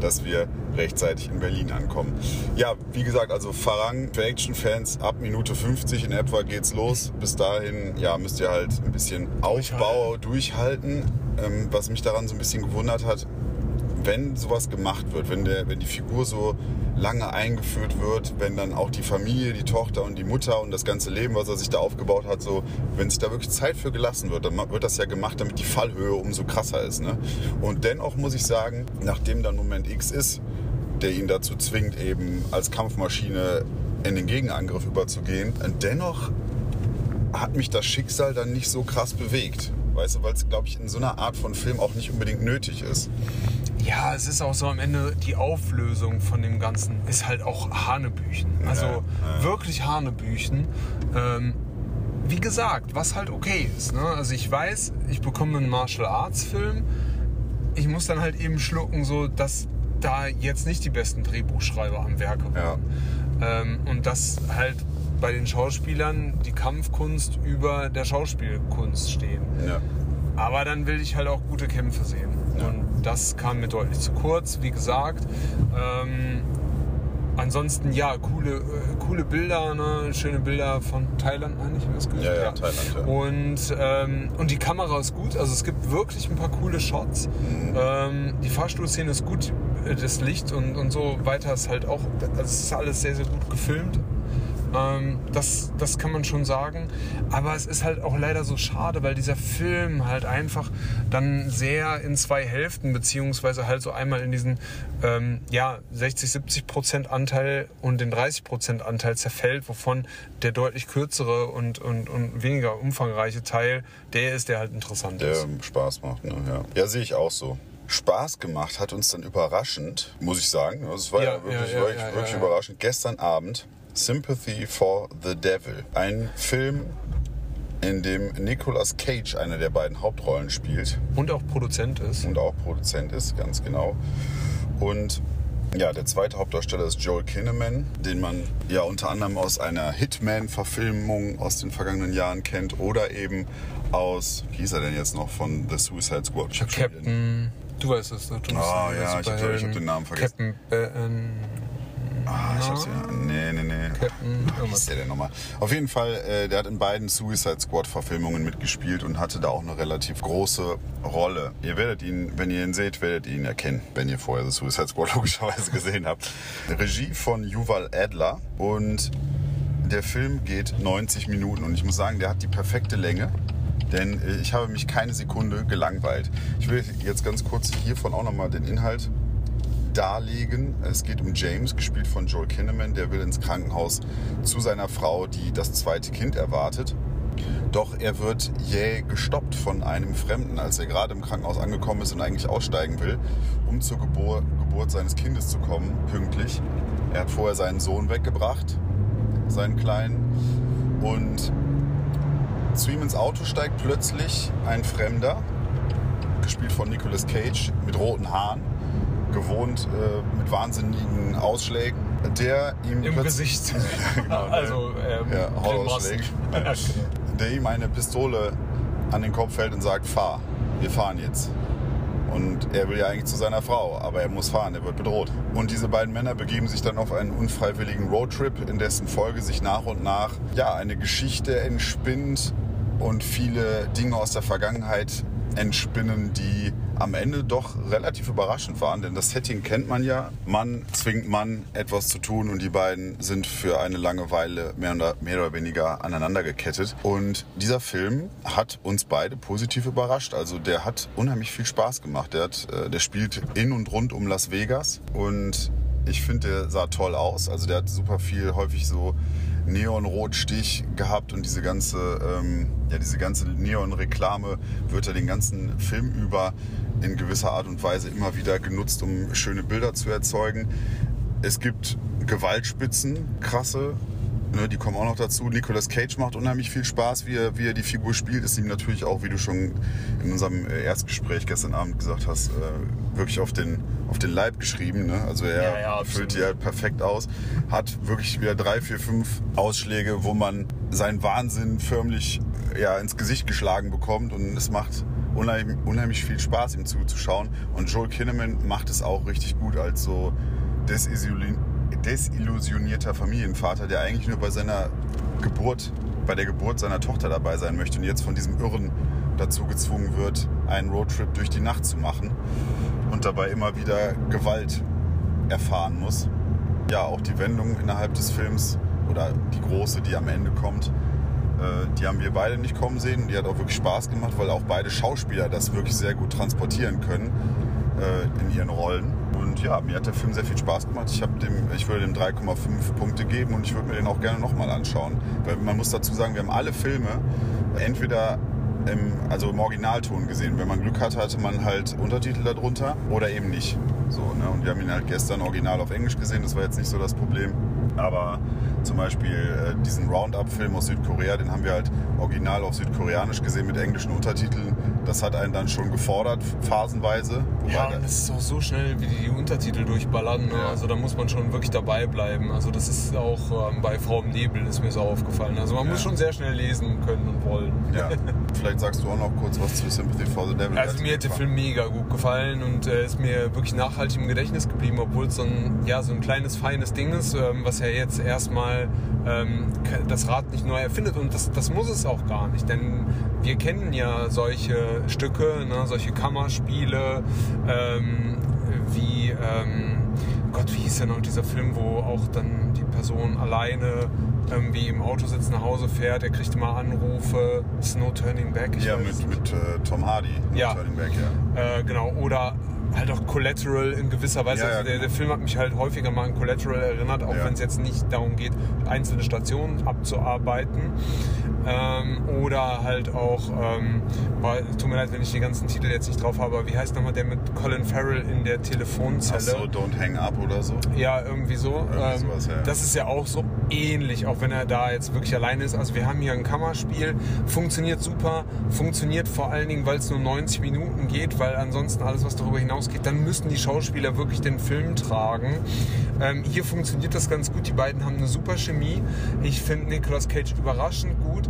dass wir rechtzeitig in Berlin ankommen. Ja, wie gesagt, also Farang für Action-Fans ab Minute 50 in etwa geht's los. Bis dahin ja, müsst ihr halt ein bisschen Aufbau durchhalten. Ähm, was mich daran so ein bisschen gewundert hat, wenn sowas gemacht wird, wenn, der, wenn die Figur so lange eingeführt wird, wenn dann auch die Familie, die Tochter und die Mutter und das ganze Leben, was er sich da aufgebaut hat, so, wenn sich da wirklich Zeit für gelassen wird, dann wird das ja gemacht, damit die Fallhöhe umso krasser ist. Ne? Und dennoch muss ich sagen, nachdem dann Moment X ist, der ihn dazu zwingt, eben als Kampfmaschine in den Gegenangriff überzugehen, dennoch hat mich das Schicksal dann nicht so krass bewegt. Weißt du, weil es, glaube ich, in so einer Art von Film auch nicht unbedingt nötig ist. Ja, es ist auch so am Ende, die Auflösung von dem Ganzen ist halt auch Hanebüchen. Also Ja, ja. wirklich Hanebüchen. Ähm, wie gesagt, was halt okay ist. Ne? Also ich weiß, ich bekomme einen Martial Arts Film. Ich muss dann halt eben schlucken, so dass da jetzt nicht die besten Drehbuchschreiber am Werke waren. Ähm, und dass halt bei den Schauspielern die Kampfkunst über der Schauspielkunst stehen. Ja. Aber dann will ich halt auch gute Kämpfe sehen. Ja. Und das kam mir deutlich zu kurz, wie gesagt. Ähm, ansonsten, ja, coole, äh, coole Bilder, ne? schöne Bilder von Thailand, meine ich, was Ja, ja, Thailand, ja. Und, ähm, und die Kamera ist gut, also es gibt wirklich ein paar coole Shots. Mhm. Ähm, die Fahrstuhlszene ist gut, das Licht und, und so weiter ist halt auch, also es ist alles sehr, sehr gut gefilmt. Ähm, das, das kann man schon sagen. Aber es ist halt auch leider so schade, weil dieser Film halt einfach dann sehr in zwei Hälften, beziehungsweise halt so einmal in diesen ähm, ja, 60, 70 Prozent Anteil und den 30 Prozent Anteil zerfällt, wovon der deutlich kürzere und, und, und weniger umfangreiche Teil der ist, der halt interessant der ist. Spaß macht. Ne? Ja. ja, sehe ich auch so. Spaß gemacht hat uns dann überraschend, muss ich sagen. Also es war ja, Ja, wirklich, ja, ja, wirklich, wirklich überraschend. Gestern Abend Sympathy for the Devil. Ein Film, in dem Nicolas Cage eine der beiden Hauptrollen spielt Und auch Produzent ist. und auch Produzent ist, ganz genau. Und ja, der zweite Hauptdarsteller ist Joel Kinnaman, den man ja unter anderem aus einer Hitman-Verfilmung aus den vergangenen Jahren kennt oder eben aus, wie hieß er denn jetzt noch, von The Suicide Squad? Captain. Du weißt es, ne? Du Ah, ja, ich hab- Superhelden. ich hab den Namen vergessen. Captain. Äh, Ah, ich hab's ja. Nee, nee, nee. Captain. Wie ist der denn nochmal? Auf jeden Fall, äh, der hat in beiden Suicide Squad-Verfilmungen mitgespielt und hatte da auch eine relativ große Rolle. Ihr werdet ihn, wenn ihr ihn seht, werdet ihr ihn erkennen, wenn ihr vorher The Suicide Squad [LAUGHS] logischerweise gesehen habt. Regie von Yuval Adler und der Film geht 90 Minuten und ich muss sagen, der hat die perfekte Länge. Denn äh, ich habe mich keine Sekunde gelangweilt. Ich will jetzt ganz kurz hiervon auch nochmal den Inhalt darlegen. Es geht um James, gespielt von Joel Kinnaman. Der will ins Krankenhaus zu seiner Frau, die das zweite Kind erwartet. Doch er wird jäh gestoppt von einem Fremden, als er gerade im Krankenhaus angekommen ist und eigentlich aussteigen will, um zur Gebur Geburt seines Kindes zu kommen, pünktlich. Er hat vorher seinen Sohn weggebracht, seinen Kleinen. Und zu ihm ins Auto steigt plötzlich ein Fremder, gespielt von Nicolas Cage, mit roten Haaren, gewohnt äh, mit wahnsinnigen Ausschlägen, der ihm Im Gesicht. [LAUGHS] genau, der- also, ähm, ja, Grimassen. Hautausschläge. [LAUGHS] der ihm eine Pistole an den Kopf hält und sagt, fahr, wir fahren jetzt. Und er will ja eigentlich zu seiner Frau, aber er muss fahren, er wird bedroht. Und diese beiden Männer begeben sich dann auf einen unfreiwilligen Roadtrip, in dessen Folge sich nach und nach ja, eine Geschichte entspinnt und viele Dinge aus der Vergangenheit entspinnen, die am Ende doch relativ überraschend waren. Denn das Setting kennt man ja. Mann zwingt Mann, etwas zu tun und die beiden sind für eine lange Weile mehr oder, mehr oder weniger aneinander gekettet. Und dieser Film hat uns beide positiv überrascht. Also der hat unheimlich viel Spaß gemacht. Der, hat, äh, der spielt in und rund um Las Vegas und ich finde, der sah toll aus. Also der hat super viel, häufig so Neonrotstich gehabt und diese ganze, ähm, ja, diese ganze Neon-Reklame wird ja den ganzen Film über in gewisser Art und Weise immer wieder genutzt, um schöne Bilder zu erzeugen. Es gibt Gewaltspitzen, krasse, ne, die kommen auch noch dazu. Nicolas Cage macht unheimlich viel Spaß, wie er, wie er die Figur spielt. Ist ihm natürlich auch, wie du schon in unserem äh, Erstgespräch gestern Abend gesagt hast, äh, wirklich auf den, auf den Leib geschrieben. Ne? Also er Ja, ja, füllt die halt perfekt aus. Hat wirklich wieder drei, vier, fünf Ausschläge, wo man seinen Wahnsinn förmlich ja, ins Gesicht geschlagen bekommt. Und es macht unheimlich, unheimlich viel Spaß, ihm zuzuschauen. Und Joel Kinnaman macht es auch richtig gut als so desillusioniert desillusionierter Familienvater, der eigentlich nur bei seiner Geburt, bei der Geburt seiner Tochter dabei sein möchte und jetzt von diesem Irren dazu gezwungen wird, einen Roadtrip durch die Nacht zu machen und dabei immer wieder Gewalt erfahren muss. Ja, auch die Wendung innerhalb des Films oder die große, die am Ende kommt, äh, die haben wir beide nicht kommen sehen. Die hat auch wirklich Spaß gemacht, weil auch beide Schauspieler das wirklich sehr gut transportieren können äh, in ihren Rollen. Und ja, mir hat der Film sehr viel Spaß gemacht. Ich, dem, ich würde dem 3,5 Punkte geben und ich würde mir den auch gerne nochmal anschauen. Weil man muss dazu sagen, wir haben alle Filme entweder im, also im Originalton gesehen. Wenn man Glück hat, hatte man halt Untertitel darunter oder eben nicht. So, ne? Und wir haben ihn halt gestern original auf Englisch gesehen, das war jetzt nicht so das Problem. Aber zum Beispiel äh, diesen Roundup-Film aus Südkorea, den haben wir halt original auf Südkoreanisch gesehen mit englischen Untertiteln. Das hat einen dann schon gefordert, phasenweise. Ja, und es ist auch so schnell, wie die die Untertitel durchballern. Ne? Ja. Also da muss man schon wirklich dabei bleiben. Also das ist auch ähm, bei Frau im Nebel ist mir so aufgefallen. Also man muss Ja. schon sehr schnell lesen können und wollen. ja. [LAUGHS] Vielleicht sagst du auch noch kurz was zu Sympathy for the Devil. Also mir hat der Film mega gut gefallen und äh, ist mir wirklich nachhaltig im Gedächtnis geblieben, obwohl es so ein, ja, so ein kleines, feines Ding ist, ähm, was ja jetzt erstmal ähm, das Rad nicht neu erfindet und das, das muss es auch gar nicht, denn wir kennen ja solche Stücke, ne, solche Kammerspiele, ähm, wie, ähm, Gott, wie hieß denn noch dieser Film, wo auch dann die Person alleine irgendwie im Auto sitzt, nach Hause fährt, er kriegt immer Anrufe, it's no turning back. Ja, mit, mit äh, Tom Hardy. Ja. Turning Back, ja. Äh, genau, oder halt auch Collateral in gewisser Weise. Ja, also der, genau. der Film hat mich halt häufiger mal an Collateral erinnert, auch Ja. wenn es jetzt nicht darum geht, einzelne Stationen abzuarbeiten. Ähm, oder halt auch, ähm, boah, tut mir leid, wenn ich die ganzen Titel jetzt nicht drauf habe, aber wie heißt nochmal der mit Colin Farrell in der Telefonzelle? Ach so, Don't Hang Up oder so. Ja, irgendwie so. Irgendwie Ähm, sowas, ja. Das ist ja auch so ähnlich, auch wenn er da jetzt wirklich alleine ist. Also wir haben hier ein Kammerspiel, funktioniert super, funktioniert vor allen Dingen, weil es nur 90 Minuten geht, weil ansonsten alles, was darüber hinausgeht, dann müssten die Schauspieler wirklich den Film tragen. Ähm, hier funktioniert das ganz gut, die beiden haben eine super Chemie. Ich finde Nicolas Cage überraschend gut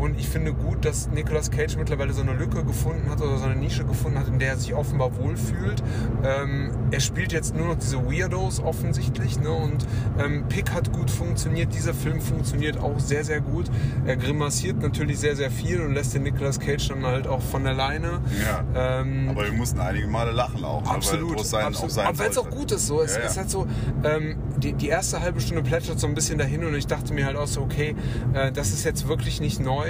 und ich finde gut, dass Nicolas Cage mittlerweile so eine Lücke gefunden hat oder so eine Nische gefunden hat, in der er sich offenbar wohlfühlt. Ähm, er spielt jetzt nur noch diese Weirdos offensichtlich ne? und ähm, Pick hat gut funktioniert, dieser Film funktioniert auch sehr, sehr gut. Er grimassiert natürlich sehr, sehr viel und lässt den Nicolas Cage dann halt auch von der Leine. Ja. Ähm, Aber wir mussten einige Male lachen auch. ne, Absolut, es sein, absolut. Auch aber weil es auch gut ist so. Es Ja, ja. ist halt so, ähm, die, die erste halbe Stunde plätschert so ein bisschen dahin und ich dachte mir halt auch so, okay, äh, das ist jetzt wirklich nicht neu.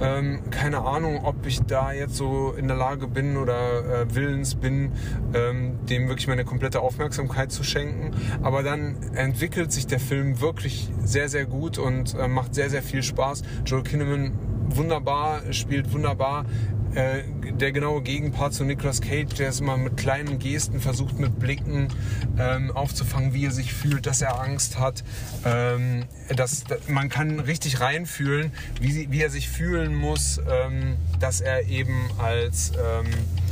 Ähm, keine Ahnung, ob ich da jetzt so in der Lage bin oder äh, willens bin, ähm, dem wirklich meine komplette Aufmerksamkeit zu schenken. Aber dann entwickelt sich der Film wirklich sehr, sehr gut und äh, macht sehr, sehr viel Spaß. Joel Kinnaman wunderbar, spielt wunderbar. Äh, der genaue Gegenpart zu Nicolas Cage, der es immer mit kleinen Gesten versucht, mit Blicken ähm, aufzufangen, wie er sich fühlt, dass er Angst hat. Ähm, dass, man kann richtig reinfühlen, wie, wie er sich fühlen muss, ähm, dass er eben als ähm, äh,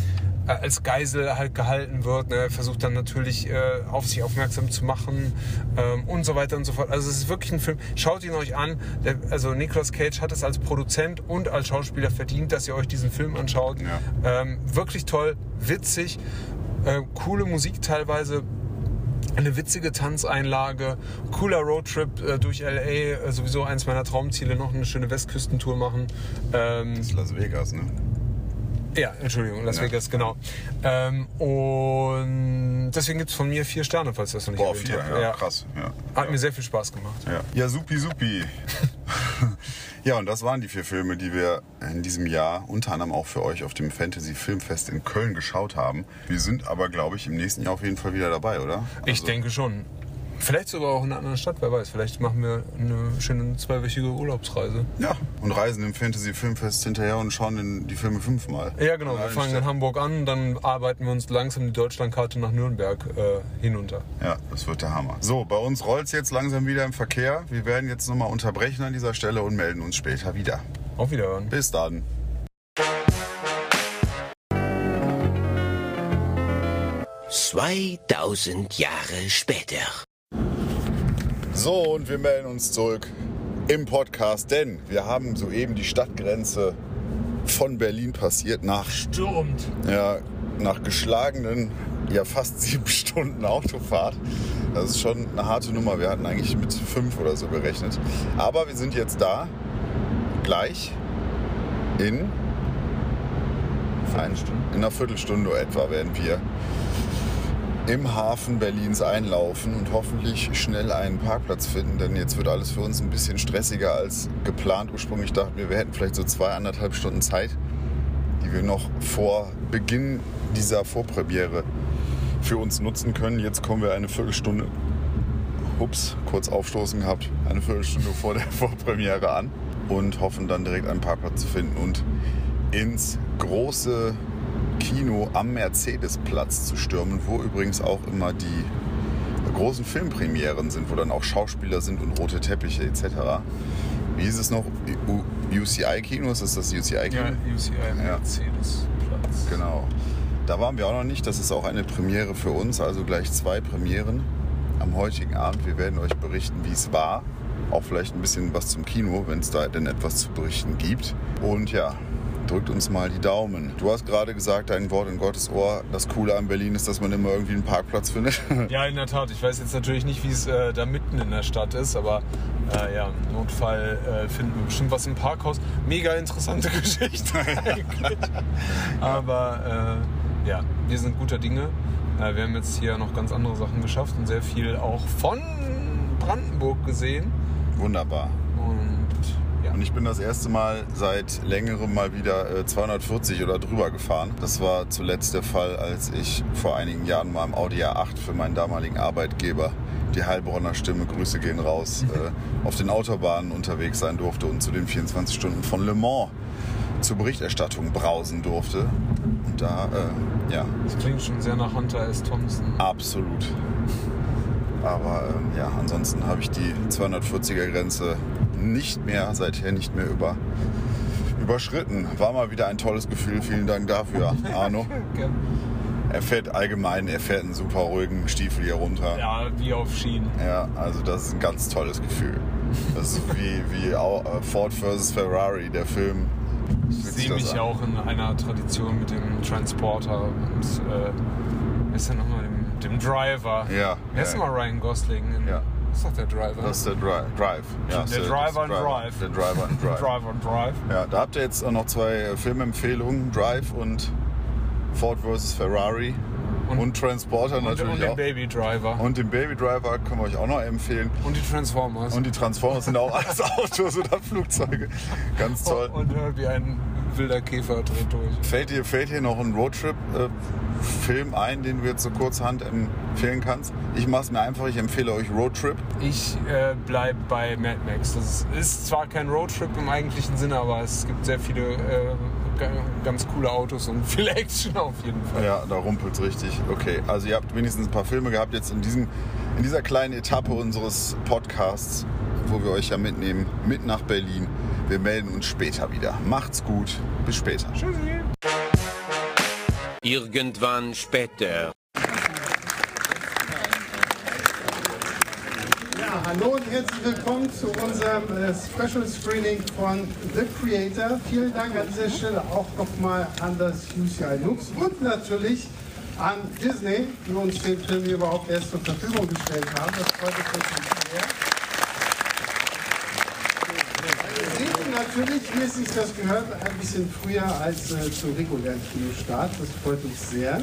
als Geisel halt gehalten wird. Ne? Versucht dann natürlich äh, auf sich aufmerksam zu machen ähm, und so weiter und so fort. Also es ist wirklich ein Film. Schaut ihn euch an. Der, also Nicolas Cage hat es als Produzent und als Schauspieler verdient, dass ihr euch diesen Film anschaut. Ja. Ähm, wirklich toll, witzig, äh, coole Musik teilweise eine witzige Tanzeinlage, cooler Roadtrip äh, durch LA, äh, sowieso eins meiner Traumziele, noch eine schöne Westküstentour machen. Ähm, das ist Las Vegas, ne? Ja, Entschuldigung, Las ja. Vegas, genau. Ähm, und deswegen gibt es von mir vier Sterne, falls das noch nicht Boah, vier, ja, ja, krass. Ja. Hat mir sehr viel Spaß gemacht. Ja, ja supi, supi. [LAUGHS] ja, und das waren die vier Filme, die wir in diesem Jahr unter anderem auch für euch auf dem Fantasy Filmfest in Köln geschaut haben. Wir sind aber, glaube ich, im nächsten Jahr auf jeden Fall wieder dabei, oder? Ich also, denke schon. Vielleicht sogar auch in einer anderen Stadt, wer weiß. Vielleicht machen wir eine schöne zweiwöchige Urlaubsreise. Ja, und reisen im Fantasy Filmfest hinterher und schauen die Filme fünfmal. Ja, genau. Wir fangen in Hamburg an, dann arbeiten wir uns langsam die Deutschlandkarte nach Nürnberg äh, hinunter. Ja, das wird der Hammer. So, bei uns rollt es jetzt langsam wieder im Verkehr. Wir werden jetzt nochmal unterbrechen an dieser Stelle und melden uns später wieder. Auf Wiederhören. Bis dann. Zweitausend Jahre später. So, und wir melden uns zurück im Podcast, denn wir haben soeben die Stadtgrenze von Berlin passiert nach stürmt. Ja, nach geschlagenen ja fast [LAUGHS] sieben Stunden Autofahrt. Das ist schon eine harte Nummer. Wir hatten eigentlich mit fünf oder so gerechnet. Aber wir sind jetzt da, gleich in, ein, in einer Viertelstunde etwa werden wir im Hafen Berlins einlaufen und hoffentlich schnell einen Parkplatz finden, denn jetzt wird alles für uns ein bisschen stressiger als geplant. Ursprünglich dachten wir, wir hätten vielleicht so zwei, anderthalb Stunden Zeit, die wir noch vor Beginn dieser Vorpremiere für uns nutzen können. Jetzt kommen wir eine Viertelstunde, ups, kurz aufstoßen gehabt, eine Viertelstunde vor der [LAUGHS] Vorpremiere an und hoffen dann direkt einen Parkplatz zu finden und ins große Kino am Mercedesplatz zu stürmen, wo übrigens auch immer die großen Filmpremieren sind, wo dann auch Schauspieler sind und rote Teppiche etc. Wie ist es noch? UCI-Kino? Ist das das UCI-Kino? Ja, UCI Mercedesplatz. Genau. Da waren wir auch noch nicht. Das ist auch eine Premiere für uns, also gleich zwei Premieren am heutigen Abend. Wir werden euch berichten, wie es war. Auch vielleicht ein bisschen was zum Kino, wenn es da denn etwas zu berichten gibt. Und ja, drückt uns mal die Daumen. Du hast gerade gesagt, ein Wort in Gottes Ohr. Das Coole an Berlin ist, dass man immer irgendwie einen Parkplatz findet. [LAUGHS] Ja, in der Tat. Ich weiß jetzt natürlich nicht, wie es äh, da mitten in der Stadt ist, aber äh, ja, im Notfall äh, finden wir bestimmt was im Parkhaus. Mega interessante [LAUGHS] Geschichte eigentlich. aber äh, ja, wir sind guter Dinge. Äh, wir haben jetzt hier noch ganz andere Sachen geschafft und sehr viel auch von Brandenburg gesehen. Wunderbar. Und ich bin das erste Mal seit längerem mal wieder äh, 240 oder drüber gefahren. Das war zuletzt der Fall, als ich vor einigen Jahren mal im Audi A8 für meinen damaligen Arbeitgeber, die Heilbronner Stimme, Grüße gehen raus, [LAUGHS] äh, auf den Autobahnen unterwegs sein durfte und zu den 24 Stunden von Le Mans zur Berichterstattung brausen durfte. Und da, äh, ja. Das klingt schon sehr nach Hunter S. Thompson. Absolut. Aber ähm, ja, ansonsten habe ich die 240er Grenze nicht mehr, seither nicht mehr über, überschritten. War mal wieder ein tolles Gefühl. Vielen Dank dafür, [LAUGHS] Arno. Er fährt allgemein, er fährt einen super ruhigen Stiefel hier runter. Ja, wie auf Schienen. Ja, also das ist ein ganz tolles Gefühl. Das ist wie, wie äh, Ford vs. Ferrari, der Film. Ich sehe mich ja auch in einer Tradition mit dem Transporter und äh, ist ja nochmal dem, dem Driver. Ja. Wer ist ja. mal Ryan Gosling? In, ja. Das ist doch der Driver. Das ist der Dri Drive. Ja, der, der Driver und Drive. Der Driver und Drive. [LAUGHS] Driver und Drive. Ja, da habt ihr jetzt auch noch zwei äh, Filmempfehlungen: Drive und Ford vs. Ferrari. Und, und Transporter und, natürlich und den auch. Baby Driver. Und den Baby Driver können wir euch auch noch empfehlen. Und die Transformers. Und die Transformers sind auch [LAUGHS] alles Autos oder Flugzeuge. Ganz toll. Und Herbie, ein wilder Käfer dreht durch. Fällt dir, fällt dir noch ein Roadtrip-Film ein, den du jetzt so kurzhand empfehlen kannst? Ich mache es mir einfach, ich empfehle euch Roadtrip. Ich äh, bleibe bei Mad Max. Das ist zwar kein Roadtrip im eigentlichen Sinne, aber es gibt sehr viele äh, ganz coole Autos und viel Action auf jeden Fall. Ja, da rumpelt es richtig. Okay, also ihr habt wenigstens ein paar Filme gehabt jetzt in, diesem, in dieser kleinen Etappe unseres Podcasts, wo wir euch ja mitnehmen, mit nach Berlin. Wir melden uns später wieder. Macht's gut. Bis später. Tschüssi. Irgendwann später. Ja, hallo und herzlich willkommen zu unserem äh, Special Screening von The Creator. Vielen Dank an dieser Stelle auch nochmal an das UCI Lux und natürlich an Disney, die uns den Film hier überhaupt erst zur Verfügung gestellt haben. Das freut uns natürlich sehr. Wir sehen natürlich, sich das gehört, ein bisschen früher als äh, zum regulären Kinostart. Das freut uns sehr.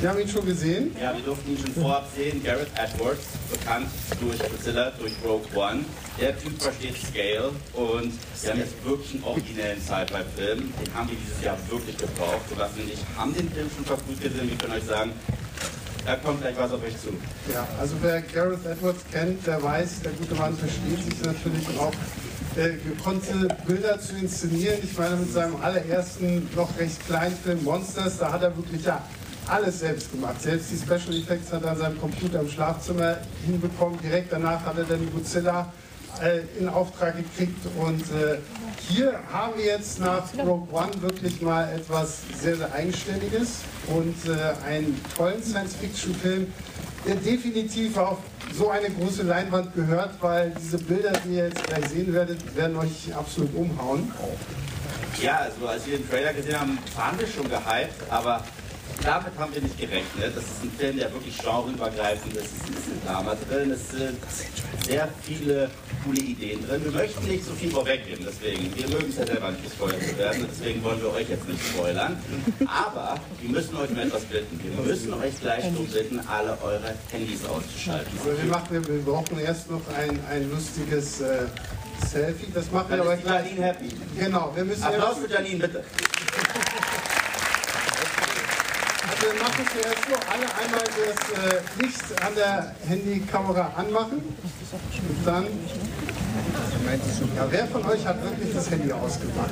Wir haben ihn schon gesehen. Ja, wir durften ihn schon vorab sehen. Gareth Edwards, bekannt durch Priscilla, durch Rogue One. Der Typ versteht Scale und wir haben jetzt wirklich einen originellen Sci-Fi-Film. Den haben wir dieses Jahr wirklich gebraucht. Sebastian und ich haben den Film schon verfrüht gesehen. Wir können euch sagen, da kommt gleich was auf euch zu. Ja, also wer Gareth Edwards kennt, der weiß, der gute Mann versteht sich natürlich auch äh, gekonnte Bilder zu inszenieren. Ich meine, mit seinem allerersten, noch recht kleinen Film Monsters, da hat er wirklich ja alles selbst gemacht. Selbst die Special Effects hat er an seinem Computer im Schlafzimmer hinbekommen. Direkt danach hat er dann Godzilla äh, in Auftrag gekriegt. Und äh, hier haben wir jetzt nach Rogue One wirklich mal etwas sehr, sehr Eigenständiges und äh, einen tollen Science-Fiction-Film, der definitiv auf so eine große Leinwand gehört, weil diese Bilder, die ihr jetzt gleich sehen werdet, werden euch absolut umhauen. Ja, also als wir den Trailer gesehen haben, waren wir schon gehypt, aber damit haben wir nicht gerechnet. Das ist ein Film, der wirklich genreübergreifend ist. Es ist ein Drama drin, es sind sehr viele coole Ideen drin. Wir möchten nicht so viel vorweggeben, deswegen, wir mögen es ja selber nicht gespoilert zu werden, deswegen wollen wir euch jetzt nicht spoilern. Aber wir müssen euch um etwas bitten. Wir müssen euch gleich darum bitten, alle eure Handys auszuschalten. Also wir, machen, wir brauchen erst noch ein, ein lustiges äh, Selfie. Das machen wir aber gleich. Janine happy. Genau, wir müssen Applaus für Janine, bitte. also wir machen zuerst noch alle einmal das äh, Licht an der Handykamera anmachen. Und dann. Ja, wer von euch hat wirklich das Handy ausgemacht?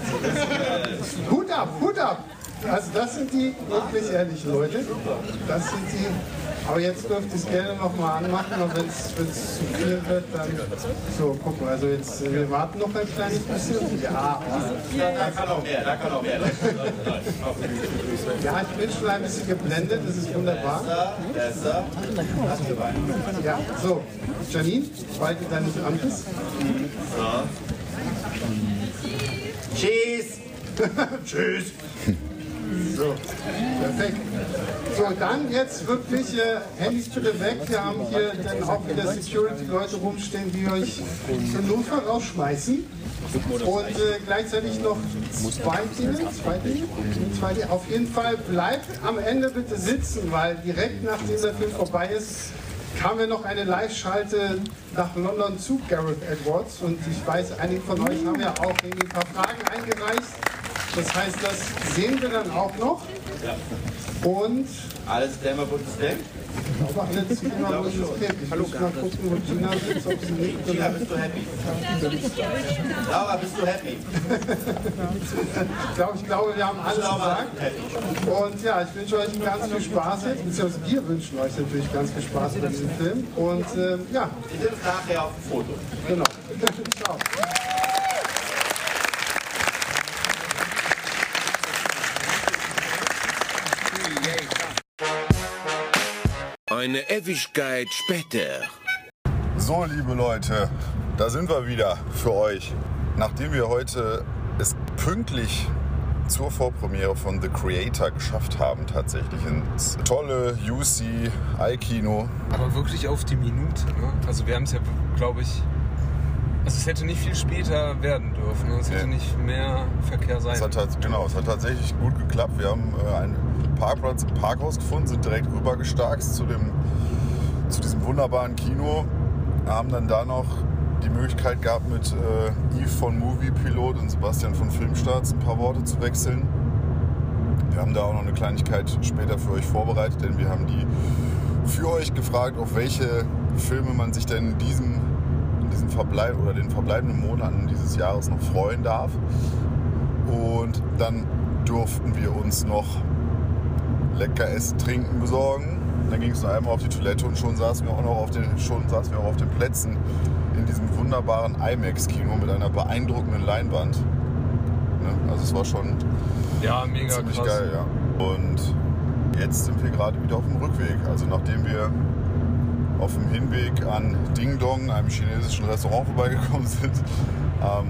Hut ab, Hut ab! Also das sind die wirklich ehrlichen Leute. Das sind die. Aber jetzt dürft ihr es gerne nochmal anmachen und wenn es zu viel wird, dann. So, guck mal, also jetzt, äh, wir warten noch ein kleines bisschen. Ja, Da kann auch mehr, da kann auch mehr. ja, ich bin schon ein bisschen geblendet, das ist wunderbar. Besser, besser. Ja, so, Janine, weil du da nicht an bist. Cheese. Tschüss. [LAUGHS] So, perfekt. So, dann jetzt wirklich äh, Handys bitte weg. Wir haben hier dann auch wieder Security-Leute rumstehen, die euch im Notfall rausschmeißen. Und äh, gleichzeitig noch zwei Dinge, zwei Dinge, zwei Dinge. Auf jeden Fall bleibt am Ende bitte sitzen, weil direkt nachdem der Film vorbei ist, kamen wir noch eine Live-Schalte nach London zu Gareth Edwards. Und ich weiß, einige von euch haben ja auch ein paar Fragen eingereicht. Das heißt, das sehen wir dann auch noch. Und Alles Dämmer, buntes Ding. ich glaube, alle ziehen immer, wo es geht. Ich muss mal gucken, wo Gina sitzt, ob sie nickt Gina, bist du happy? Laura, bist du happy? Ich glaube, ich glaube, wir haben alles gesagt. Und ja, ich wünsche euch ganz viel Spaß jetzt, beziehungsweise wir wünschen euch natürlich ganz viel Spaß bei diesem Film. Und ähm, ja, Wir sind nachher auf dem Foto. genau. [LAUGHS] Ciao. Eine Ewigkeit später. So, liebe Leute, da sind wir wieder für euch. Nachdem wir heute es pünktlich zur Vorpremiere von The Creator geschafft haben, tatsächlich ins tolle UC-i-Kino. Aber wirklich auf die Minute. Ne? Also wir haben es ja, glaube ich. Also es hätte nicht viel später werden dürfen. ne? Es hätte Nee. nicht mehr Verkehr sein Es hat, genau, es hat tatsächlich gut geklappt. Wir haben äh, einen Parkplatz im Parkhaus gefunden, sind direkt rübergestarkt zu, zu diesem wunderbaren Kino. Haben dann da noch die Möglichkeit gehabt, mit äh, Yves von Movie Pilot und Sebastian von Filmstarts ein paar Worte zu wechseln. Wir haben da auch noch eine Kleinigkeit später für euch vorbereitet, denn wir haben die für euch gefragt, auf welche Filme man sich denn in diesem, in diesem Verbleib oder den verbleibenden Monaten dieses Jahres noch freuen darf. Und dann durften wir uns noch lecker Essen, Trinken besorgen. Dann ging es noch einmal auf die Toilette und schon saßen wir auch noch auf den, schon saßen wir auch auf den Plätzen in diesem wunderbaren IMAX-Kino mit einer beeindruckenden Leinwand. Ne? Also es war schon Ja, mega ziemlich krass. geil, ja. Und jetzt sind wir gerade wieder auf dem Rückweg. Also nachdem wir auf dem Hinweg an Ding Dong, einem chinesischen Restaurant vorbeigekommen [LAUGHS] sind, am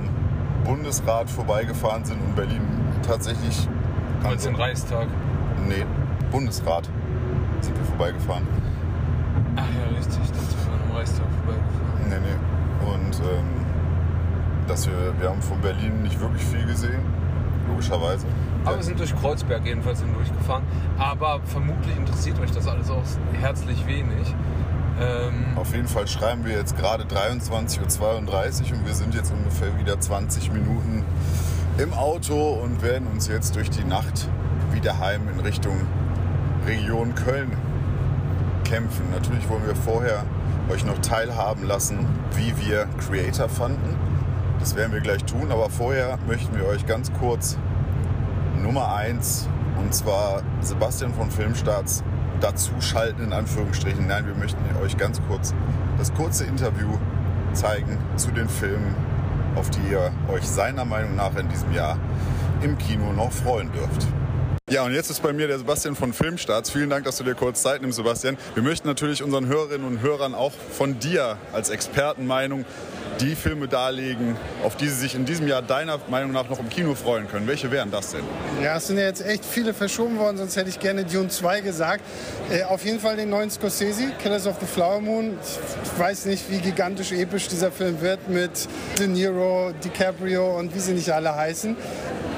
Bundesrat vorbeigefahren sind und Berlin tatsächlich meinst den Reichstag. Nee, Bundesrat sind wir vorbeigefahren. Ach ja, richtig. Das ist am Reichstag vorbeigefahren. Nee, nee. Und ähm, dass wir, wir haben von Berlin nicht wirklich viel gesehen, logischerweise. Aber wir sind durch Kreuzberg jedenfalls hindurchgefahren. Aber vermutlich interessiert euch das alles auch herzlich wenig. Ähm, Auf jeden Fall schreiben wir jetzt gerade 23.32 Uhr und wir sind jetzt ungefähr wieder 20 Minuten im Auto und werden uns jetzt durch die Nacht wieder heim in Richtung Region Köln kämpfen. Natürlich wollen wir vorher euch noch teilhaben lassen, wie wir Creator fanden. Das werden wir gleich tun, aber vorher möchten wir euch ganz kurz Nummer 1 und zwar Sebastian von Filmstarts dazu schalten, in Anführungsstrichen. Nein, wir möchten euch ganz kurz das kurze Interview zeigen zu den Filmen, auf die ihr euch seiner Meinung nach in diesem Jahr im Kino noch freuen dürft. Ja, und jetzt ist bei mir der Sebastian von Filmstarts. Vielen Dank, dass du dir kurz Zeit nimmst, Sebastian. Wir möchten natürlich unseren Hörerinnen und Hörern auch von dir als Expertenmeinung die Filme darlegen, auf die sie sich in diesem Jahr deiner Meinung nach noch im Kino freuen können. Welche wären das denn? Ja, es sind ja jetzt echt viele verschoben worden, sonst hätte ich gerne Dune 2 gesagt. Äh, auf jeden Fall den neuen Scorsese, Killers of the Flower Moon. Ich weiß nicht, wie gigantisch episch dieser Film wird mit De Niro, DiCaprio und wie sie nicht alle heißen.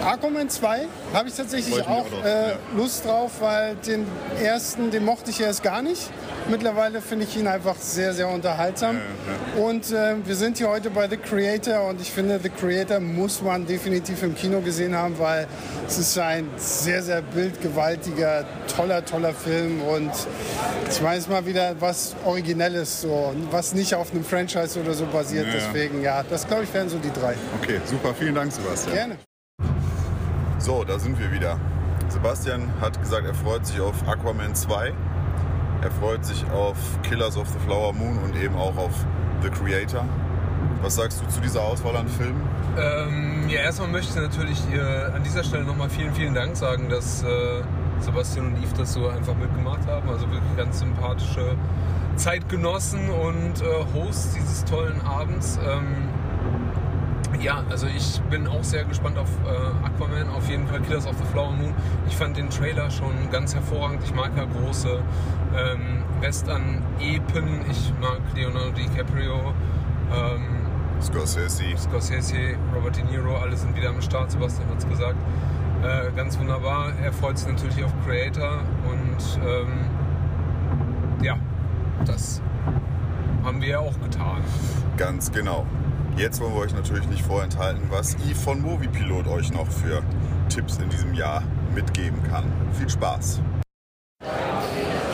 Aquaman 2 habe ich tatsächlich ich auch auch äh, ja. Lust drauf, weil den ersten, den mochte ich erst gar nicht. Mittlerweile finde ich ihn einfach sehr, sehr unterhaltsam. Und äh, wir sind hier heute bei The Creator und ich finde, The Creator muss man definitiv im Kino gesehen haben, weil es ist ein sehr, sehr bildgewaltiger, toller, toller Film und ich meine, es ist mal wieder was Originelles, so, was nicht auf einem Franchise oder so basiert. Ja, ja. Deswegen, ja, das glaube ich wären so die drei. Okay, super. Vielen Dank, Sebastian. Gerne. So, da sind wir wieder. Sebastian hat gesagt, er freut sich auf Aquaman 2. Er freut sich auf Killers of the Flower Moon und eben auch auf The Creator. Was sagst du zu dieser Auswahl an Filmen? Ähm, ja, erstmal möchte ich natürlich äh, an dieser Stelle nochmal vielen, vielen Dank sagen, dass äh, Sebastian und Yves das so einfach mitgemacht haben. Also wirklich ganz sympathische Zeitgenossen und äh, Hosts dieses tollen Abends. Ähm, ja, also ich bin auch sehr gespannt auf äh, Aquaman, auf jeden Fall Killers of the Flower Moon. Ich fand den Trailer schon ganz hervorragend. Ich mag ja große ähm, Western-Epen. Ich mag Leonardo DiCaprio. Ähm, Scorsese. Scorsese, Robert De Niro, alle sind wieder am Start, Sebastian hat es gesagt. Äh, ganz wunderbar. Er freut sich natürlich auf Creator und ähm, ja, das haben wir ja auch getan. Ganz genau. Jetzt wollen wir euch natürlich nicht vorenthalten, was Yves von Moviepilot euch noch für Tipps in diesem Jahr mitgeben kann. Viel Spaß!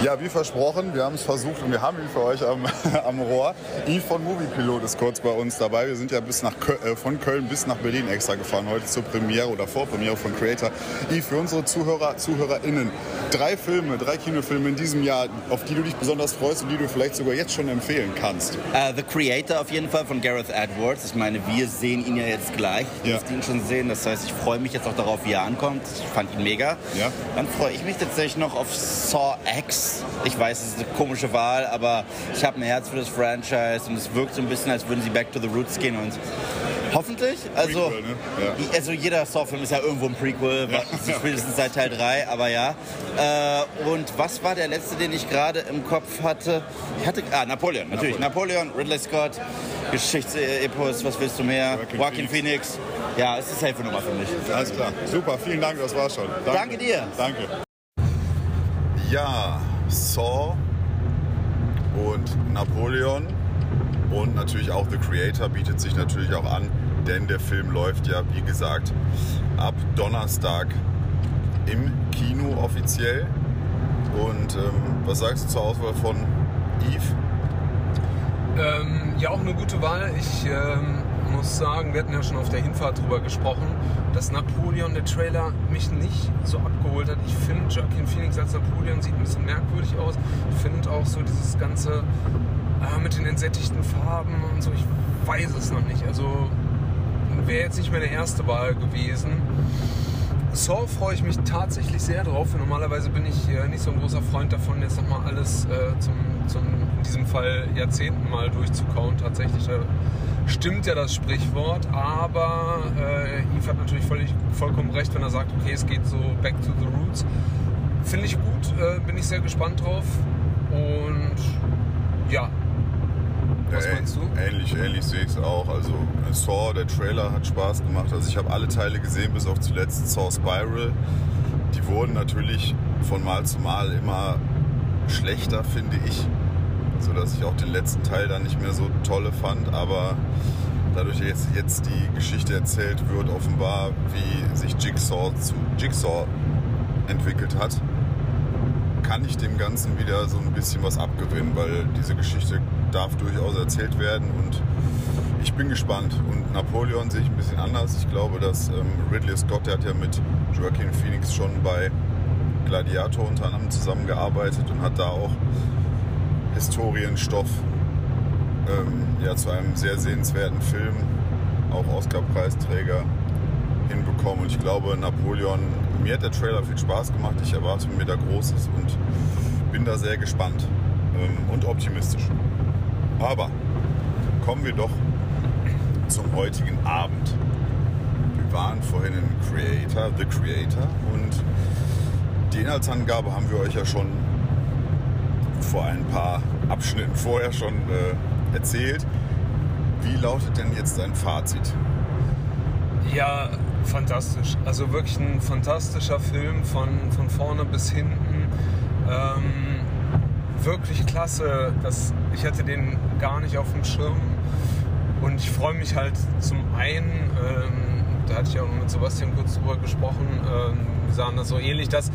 Ja, wie versprochen, wir haben es versucht und wir haben ihn für euch am, [LAUGHS] am Rohr. Yves von Moviepilot ist kurz bei uns dabei. Wir sind ja bis nach Köl äh, von Köln bis nach Berlin extra gefahren, heute zur Premiere oder Vorpremiere von Creator. Yves, für unsere Zuhörer, ZuhörerInnen, drei Filme, drei Kinofilme in diesem Jahr, auf die du dich besonders freust und die du vielleicht sogar jetzt schon empfehlen kannst. Äh, The Creator auf jeden Fall von Gareth Edwards. Ich meine, wir sehen ihn ja jetzt gleich. Du Ja. wirst ihn schon sehen. Das heißt, ich freue mich jetzt auch darauf, wie er ankommt. Ich fand ihn mega. Ja. Dann freue ich mich tatsächlich noch auf Saw X. Ich weiß, es ist eine komische Wahl, aber ich habe ein Herz für das Franchise und es wirkt so ein bisschen, als würden sie back to the roots gehen und hoffentlich. Also, Prequel, ne? Ja. also jeder Saw-Film ist ja irgendwo ein Prequel, Ja. spätestens seit Teil 3, aber ja. Äh, und was war der letzte, den ich gerade im Kopf hatte? Ich hatte ah, Napoleon, natürlich. Napoleon, Ridley Scott, Geschichtsepos, was willst du mehr? Joaquin Phoenix. Ja, es ist eine safe Nummer für mich. Alles klar. Super, vielen Dank, das war's schon. Danke dir. Danke. Ja, Saw und Napoleon Und natürlich auch The Creator bietet sich natürlich auch an, denn der Film läuft ja, wie gesagt, ab Donnerstag im Kino offiziell. Und ähm, was sagst du zur Auswahl von Eve? Ähm, ja, auch eine gute Wahl. Ich ähm, muss sagen, wir hatten ja schon auf der Hinfahrt drüber gesprochen, dass Napoleon, der Trailer, mich nicht so abgeholt hat. Ich finde, Joaquin Phoenix als Napoleon sieht ein bisschen merkwürdig aus. Ich finde auch so dieses ganze äh, mit den entsättigten Farben und so, ich weiß es noch nicht. Also wäre jetzt nicht meine erste Wahl gewesen. Saw freue ich mich tatsächlich sehr drauf. Normalerweise bin ich äh, nicht so ein großer Freund davon, jetzt nochmal alles äh, zum, zum, in diesem Fall Jahrzehnten mal durchzukauen. Tatsächlich da stimmt ja das Sprichwort, aber äh, Yves hat natürlich völlig, vollkommen recht, wenn er sagt, okay, es geht so back to the roots. Finde ich gut, äh, bin ich sehr gespannt drauf. Und ja, was Ja, meinst du? Ähnlich, ähnlich sehe ich es auch. Also äh, Saw, der Trailer hat Spaß gemacht. Also ich habe alle Teile gesehen, bis auf zuletzt Saw Spiral. Die wurden natürlich von Mal zu Mal immer schlechter, finde ich. Sodass ich auch den letzten Teil dann nicht mehr so tolle fand. Aber dadurch jetzt, jetzt die Geschichte erzählt wird, offenbar, wie sich Jigsaw zu Jigsaw entwickelt hat, kann ich dem Ganzen wieder so ein bisschen was abgewinnen, weil diese Geschichte darf durchaus erzählt werden und ich bin gespannt. Und Napoleon sehe ich ein bisschen anders. Ich glaube, dass ähm, Ridley Scott, der hat ja mit Joaquin Phoenix schon bei Gladiator unter anderem zusammengearbeitet und hat da auch Historienstoff ähm, ja, zu einem sehr sehenswerten Film, auch Oscar-Preisträger, hinbekommen. Und ich glaube, Napoleon, mir hat der Trailer viel Spaß gemacht. Ich erwarte mir da Großes und bin da sehr gespannt ähm, und optimistisch. Aber kommen wir doch zum heutigen Abend. Wir waren vorhin in Creator, The Creator und die Inhaltsangabe haben wir euch ja schon vor ein paar Abschnitten vorher schon äh, erzählt. Wie lautet denn jetzt dein Fazit? Ja, fantastisch. Also wirklich ein fantastischer Film von, von vorne bis hinten. Ähm, wirklich klasse. Das, ich hatte den gar nicht auf dem Schirm. Und ich freue mich halt zum einen, ähm, da hatte ich auch mit Sebastian kurz drüber gesprochen, ähm, wir sahen das so ähnlich, dass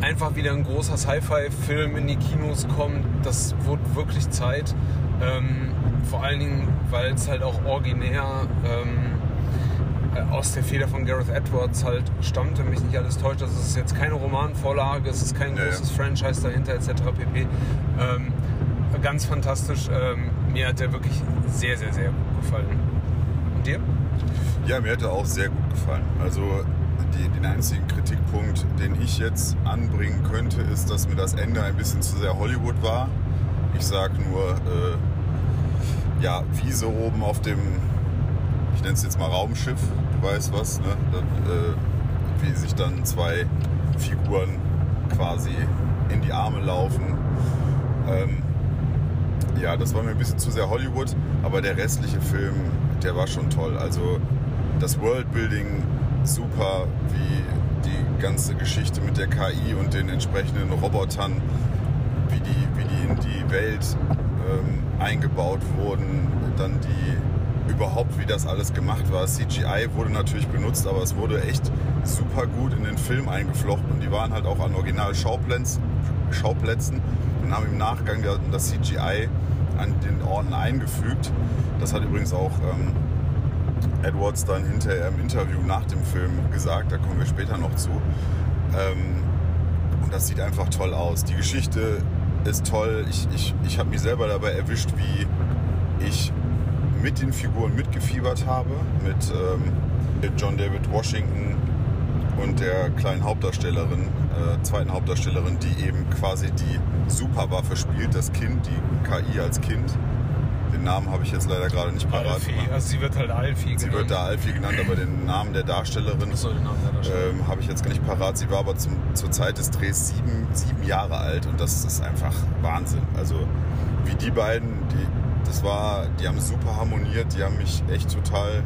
einfach wieder ein großer Sci-Fi-Film in die Kinos kommt. Das wurde wirklich Zeit. Ähm, vor allen Dingen, weil es halt auch originär ähm, äh, aus der Feder von Gareth Edwards halt stammt, wenn mich nicht alles täuscht. Also es ist jetzt keine Romanvorlage, es ist kein Ja, ja. großes Franchise dahinter etc. pp. Ähm, ganz fantastisch. Ähm, mir hat der wirklich sehr, sehr, sehr gut gefallen. Und dir? Ja, mir hat er auch sehr gut gefallen. Also die, den einzigen Kritikpunkt, den ich jetzt anbringen könnte, ist, dass mir das Ende ein bisschen zu sehr Hollywood war. Ich sag nur, äh, ja, Wiese oben auf dem, ich nenne es jetzt mal Raumschiff, du weißt was, ne? Dann, äh, wie sich dann zwei Figuren quasi in die Arme laufen. Ähm, ja, das war mir ein bisschen zu sehr Hollywood, aber der restliche Film, der war schon toll. Also das Worldbuilding super, wie die ganze Geschichte mit der KI und den entsprechenden Robotern, wie die, wie die in die Welt ähm, eingebaut wurden, dann die überhaupt, wie das alles gemacht war. CGI wurde natürlich benutzt, aber es wurde echt super gut in den Film eingeflochten und die waren halt auch an Original Schauplätzen, Schauplätzen und haben im Nachgang das CGI an den Orten eingefügt. Das hat übrigens auch ähm, Edwards dann hinterher im Interview nach dem Film gesagt, da kommen wir später noch zu. Ähm, und das sieht einfach toll aus. Die Geschichte ist toll. Ich, ich, ich habe mich selber dabei erwischt, wie ich mit den Figuren mitgefiebert habe, mit, ähm, mit John David Washington und der kleinen Hauptdarstellerin, äh, zweiten Hauptdarstellerin, die eben quasi die Superwaffe spielt, das Kind, die KI als Kind. Den Namen habe ich jetzt leider gerade nicht parat. Alfie. Also sie wird halt Alfie Sie wird da Alfie genannt, aber den Namen der Darstellerin So den Namen der Darstellerin. ähm, habe ich jetzt gar nicht parat. Sie war aber zum, zur Zeit des Drehs sieben, sieben Jahre alt und das ist einfach Wahnsinn. Also wie die beiden, die, das war, die haben super harmoniert, die haben mich echt total,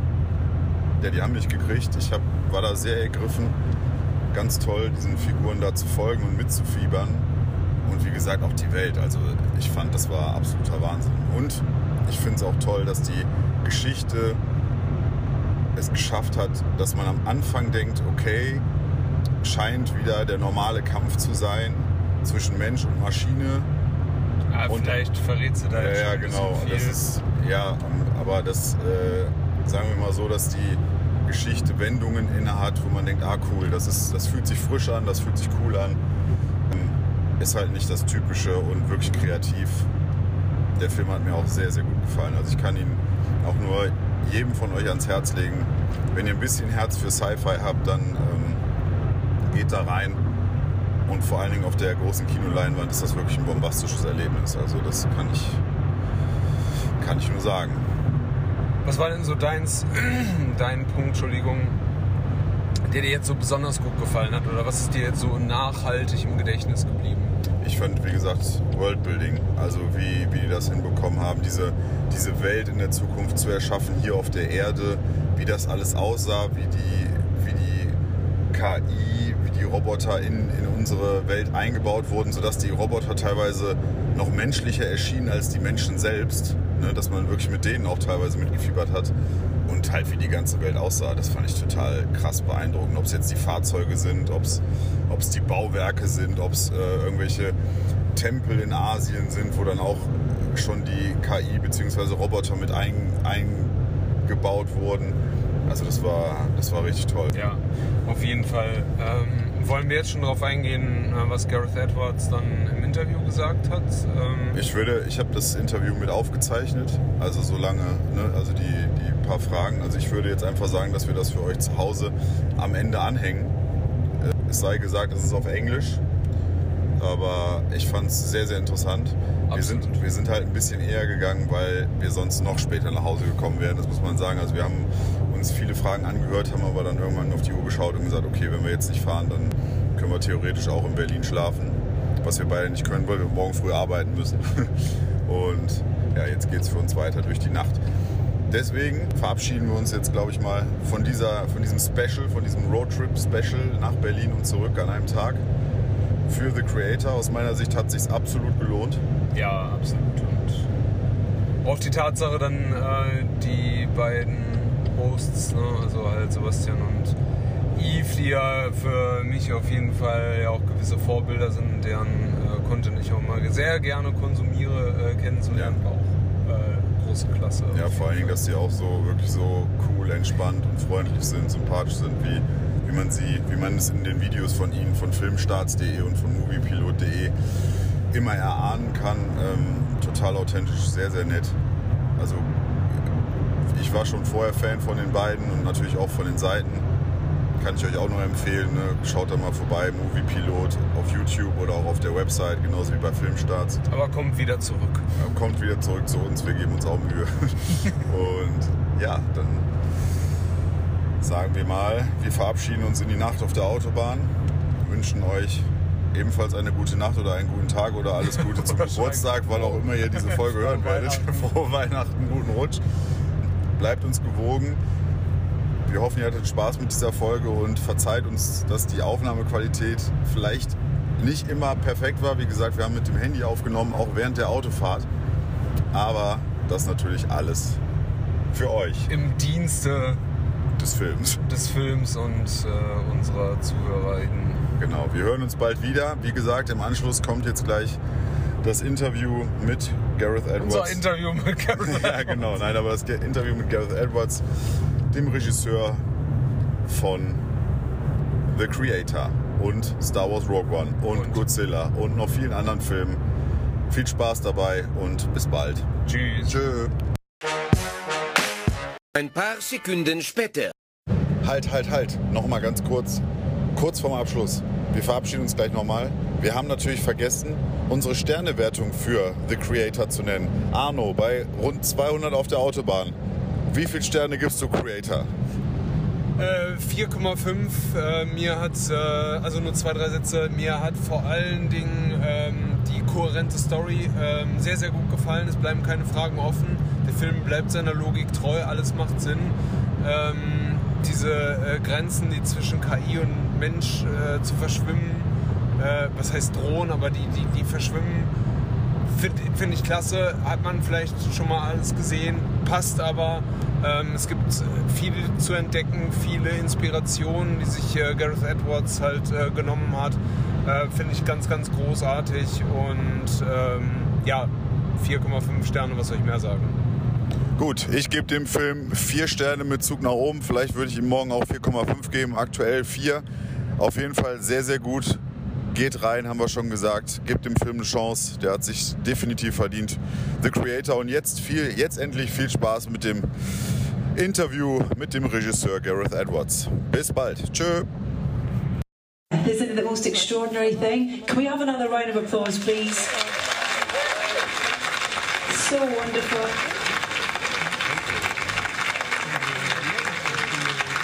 ja, die haben mich gekriegt. Ich hab, war da sehr ergriffen. Ganz toll, diesen Figuren da zu folgen und mitzufiebern. Und wie gesagt, auch die Welt. Also ich fand, das war absoluter Wahnsinn. Und ich finde es auch toll, dass die Geschichte es geschafft hat, dass man am Anfang denkt, okay, scheint wieder der normale Kampf zu sein zwischen Mensch und Maschine. Ah, Und- vielleicht verrät sie da Ja, ja, genau. Das ist, ja, aber das, äh, sagen wir mal so, dass die Geschichte Wendungen inne hat, wo man denkt, ah cool, das, ist, das fühlt sich frisch an, das fühlt sich cool an. Ähm, Ist halt nicht das Typische und wirklich kreativ. Der Film hat mir auch sehr, sehr gut gefallen. Also ich kann ihn auch nur jedem von euch ans Herz legen. Wenn ihr ein bisschen Herz für Sci-Fi habt, dann ähm, geht da rein. Und vor allen Dingen auf der großen Kinoleinwand ist das wirklich ein bombastisches Erlebnis. Also das kann ich, kann ich nur sagen. Was war denn so deins, [CLEARS THROAT] dein Punkt, Entschuldigung, der dir jetzt so besonders gut gefallen hat? Oder was ist dir jetzt so nachhaltig im Gedächtnis geblieben? Ich fand, wie gesagt, Worldbuilding, also wie, wie die das hinbekommen haben, diese, diese Welt in der Zukunft zu erschaffen, hier auf der Erde, wie das alles aussah, wie die, wie die KI, wie die Roboter in, in unsere Welt eingebaut wurden, sodass die Roboter teilweise noch menschlicher erschienen als die Menschen selbst, ne, dass man wirklich mit denen auch teilweise mitgefiebert hat. Und halt wie die ganze Welt aussah, das fand ich total krass beeindruckend. Ob es jetzt die Fahrzeuge sind, ob es die Bauwerke sind, ob es äh, irgendwelche Tempel in Asien sind, wo dann auch schon die KI bzw. Roboter mit ein, eingebaut wurden. Also das war, das war richtig toll. Ja, auf jeden Fall. Ähm, wollen wir jetzt schon darauf eingehen, äh, was Gareth Edwards dann im Interview gesagt hat? Ähm, Ich würde, ich habe das Interview mit aufgezeichnet, also so lange, ne, also die, die paar Fragen. Also ich würde jetzt einfach sagen, dass wir das für euch zu Hause am Ende anhängen. Äh, Es sei gesagt, es ist auf Englisch, aber ich fand es sehr, sehr interessant. Wir sind, wir sind halt ein bisschen eher gegangen, weil wir sonst noch später nach Hause gekommen wären, das muss man sagen. Also wir haben uns viele Fragen angehört, haben aber dann irgendwann auf die Uhr geschaut und gesagt, okay, wenn wir jetzt nicht fahren, dann können wir theoretisch auch in Berlin schlafen. Was wir beide nicht können, weil wir morgen früh arbeiten müssen. [LAUGHS] Und ja, jetzt geht es für uns weiter durch die Nacht. Deswegen verabschieden wir uns jetzt, glaube ich mal, von, dieser, von diesem Special, von diesem Roadtrip-Special nach Berlin und zurück an einem Tag. Für The Creator. Aus meiner Sicht hat sich absolut gelohnt. ja, absolut. Und auch die Tatsache dann, äh, die beiden Hosts, ne, also halt Sebastian und Yves, die ja für mich auf jeden Fall ja auch gewisse Vorbilder sind, deren äh, Content ich auch mal sehr gerne konsumiere, äh, kennenzulernen, Ja. auch äh, große Klasse. Ja, vor allen Dingen, dass die auch so wirklich so cool, entspannt und freundlich sind, sympathisch sind, wie, wie man sie, wie man es in den Videos von ihnen, von filmstarts.de und von moviepilot.de immer erahnen kann. Ähm, total authentisch, sehr, sehr nett. Also ich war schon vorher Fan von den beiden und natürlich auch von den Seiten. Kann ich euch auch nur empfehlen. Ne? Schaut da mal vorbei, Moviepilot auf YouTube oder auch auf der Website, genauso wie bei Filmstarts. Aber kommt wieder zurück. Ja, kommt wieder zurück zu uns, wir geben uns auch Mühe. [LAUGHS] Und ja, dann sagen wir mal, wir verabschieden uns in die Nacht auf der Autobahn, wünschen euch ebenfalls eine gute Nacht oder einen guten Tag oder alles Gute zum [LAUGHS] Geburtstag, weil auch immer ihr diese Folge hören werdet. [LAUGHS] Frohe Weihnachten, guten Rutsch. Bleibt uns gewogen. Wir hoffen, ihr hattet Spaß mit dieser Folge und verzeiht uns, dass die Aufnahmequalität vielleicht nicht immer perfekt war. Wie gesagt, wir haben mit dem Handy aufgenommen, auch während der Autofahrt. Aber das natürlich alles für euch Im Dienste des Films. des Films und äh, unserer ZuhörerInnen. Genau, wir hören uns bald wieder. Wie gesagt, im Anschluss kommt jetzt gleich das Interview mit Gareth Edwards. Unser Interview mit [LAUGHS] Karen. ja, genau. Nein, aber das Interview mit Gareth Edwards, dem Regisseur von The Creator und Star Wars Rogue One und, Und- Godzilla und noch vielen anderen Filmen. Viel Spaß dabei und bis bald. Tschüss. Tschö. Ein paar Sekunden später. Halt, halt, halt. Nochmal ganz kurz. Kurz vorm Abschluss. Wir verabschieden uns gleich nochmal. Wir haben natürlich vergessen, unsere Sternewertung für The Creator zu nennen. Arno, bei rund 200 auf der Autobahn. Wie viele Sterne gibst du Creator? Äh, 4,5. Äh, mir hat, äh, also nur zwei, drei Sätze, mir hat vor allen Dingen ähm, die kohärente Story ähm, sehr, sehr gut gefallen. Es bleiben keine Fragen offen. Der Film bleibt seiner Logik treu, alles macht Sinn. Ähm, diese äh, Grenzen, die zwischen KI und Mensch äh, zu verschwimmen, äh, was heißt drohen, aber die, die, die verschwimmen, Finde find ich klasse, hat man vielleicht schon mal alles gesehen, passt aber. Ähm, es gibt viel zu entdecken, viele Inspirationen, die sich äh, Gareth Edwards halt äh, genommen hat. Äh, Finde ich ganz, ganz großartig und ähm, ja, 4,5 Sterne, was soll ich mehr sagen? Gut, ich gebe dem Film vier Sterne mit Zug nach oben. Vielleicht würde ich ihm morgen auch 4,5 geben. Aktuell vier. Auf jeden Fall sehr, sehr gut. Geht rein, haben wir schon gesagt. Gebt dem Film eine Chance. Der hat sich definitiv verdient. The Creator. Und jetzt, viel, jetzt endlich viel Spaß mit dem Interview mit dem Regisseur Gareth Edwards. Bis bald. Tschö. Isn't it the most extraordinary thing? Can we have another round of applause, please? So wonderful.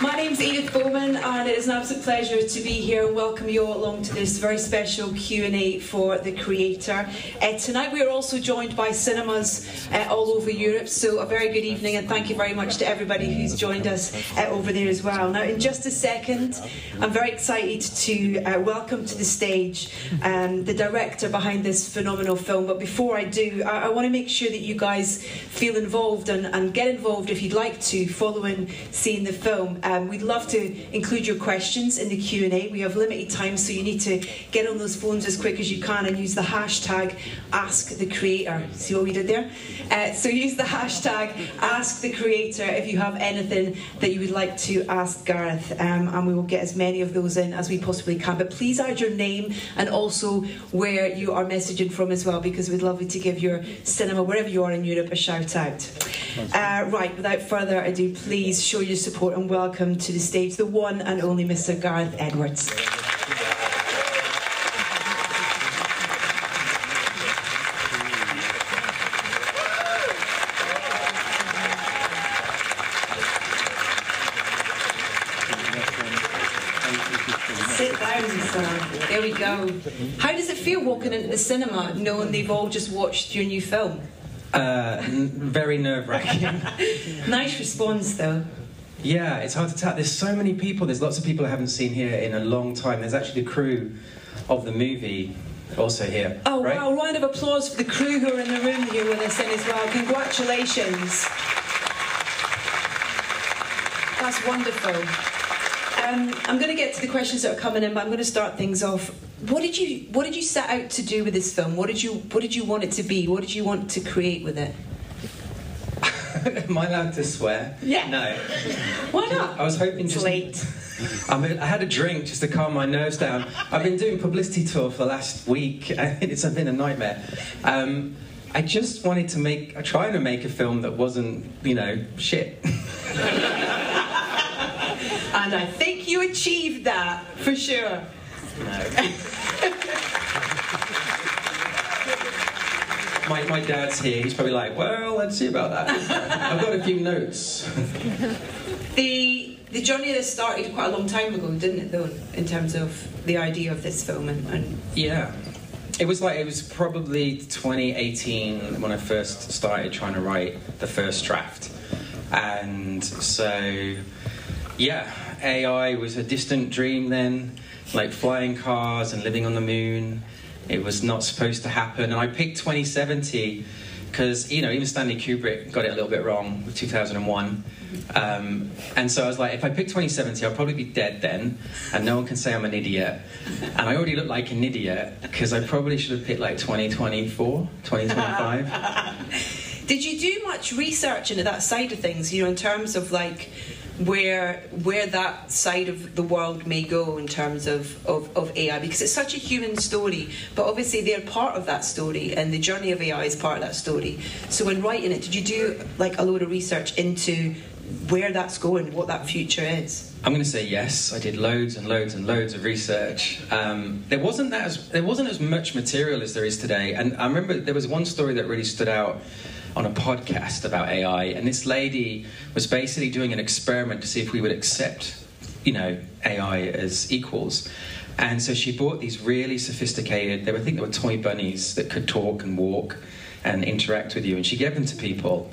My name's Edith Bowman, and it is an absolute pleasure to be here and welcome you all along to this very special Q&A for the creator. Uh, tonight we are also joined by cinemas uh, all over Europe, so a very good evening and thank you very much to everybody who's joined us uh, over there as well. Now, in just a second, I'm very excited to uh, welcome to the stage um, the director behind this phenomenal film. But before I do, I, I want to make sure that you guys feel involved and, and get involved if you'd like to following seeing the film. Um, we'd love to include your questions in the Q&A. We have limited time, so you need to get on those phones as quick as you can and use the hashtag AskTheCreator. See what we did there? Uh, so use the hashtag AskTheCreator if you have anything that you would like to ask Gareth, um, and we will get as many of those in as we possibly can. But please add your name and also where you are messaging from as well, because we'd love you to give your cinema, wherever you are in Europe, a shout out. Uh, right, without further ado, please show your support and welcome welcome to the stage the one and only Mr. Gareth Edwards. Sit down, sir. There we go. How does it feel walking into the cinema knowing they've all just watched your new film? Uh, n- very nerve wracking. [LAUGHS] Nice response, though. Yeah, it's hard to tell. There's so many people. There's lots of people I haven't seen here in a long time. There's actually the crew of the movie also here. Oh right? wow! Round of applause for the crew who are in the room here with us in as well. Congratulations. That's wonderful. Um, I'm going to get to the questions that are coming in, but I'm going to start things off. What did you What did you set out to do with this film? What did you What did you want it to be? What did you want to create with it? [LAUGHS] Am I allowed to swear? Yeah. No. Why not? I was hoping It's just. late. I, mean, I had a drink just to calm my nerves down. I've been doing publicity tour for the last week, [LAUGHS] and it's been a nightmare. Um, I just wanted to make, I trying to make a film that wasn't, you know, shit. [LAUGHS] And I think you achieved that for sure. My, my dad's here. He's probably like, well, let's see about that. I've got a few notes. The the journey this started quite a long time ago, didn't it? Though, in terms of the idea of this film and, and Yeah. It was like, it was probably 2018 when I first started trying to write the first draft. And so, yeah, AI was a distant dream then, like flying cars and living on the moon. It was not supposed to happen. And I picked 2070 because, you know, even Stanley Kubrick got it a little bit wrong with 2001. Um, and so I was like, if I pick 2070, I'll probably be dead then, and no one can say I'm an idiot. And I already look like an idiot because I probably should have picked like 2024, 2025. [LAUGHS] Did you do much research into that side of things? You know, in terms of like where where that side of the world may go in terms of, of, of AI because it's such a human story but obviously they're part of that story and the journey of AI is part of that story so when writing it did you do like a load of research into where that's going what that future is I'm going to say yes. I did loads and loads and loads of research. Um, there wasn't that as there wasn't as much material as there is today. And I remember there was one story that really stood out on a podcast about AI, and this lady was basically doing an experiment to see if we would accept, you know, AI as equals. And so she bought these really sophisticated. They were, I think they were toy bunnies that could talk and walk and interact with you, and she gave them to people.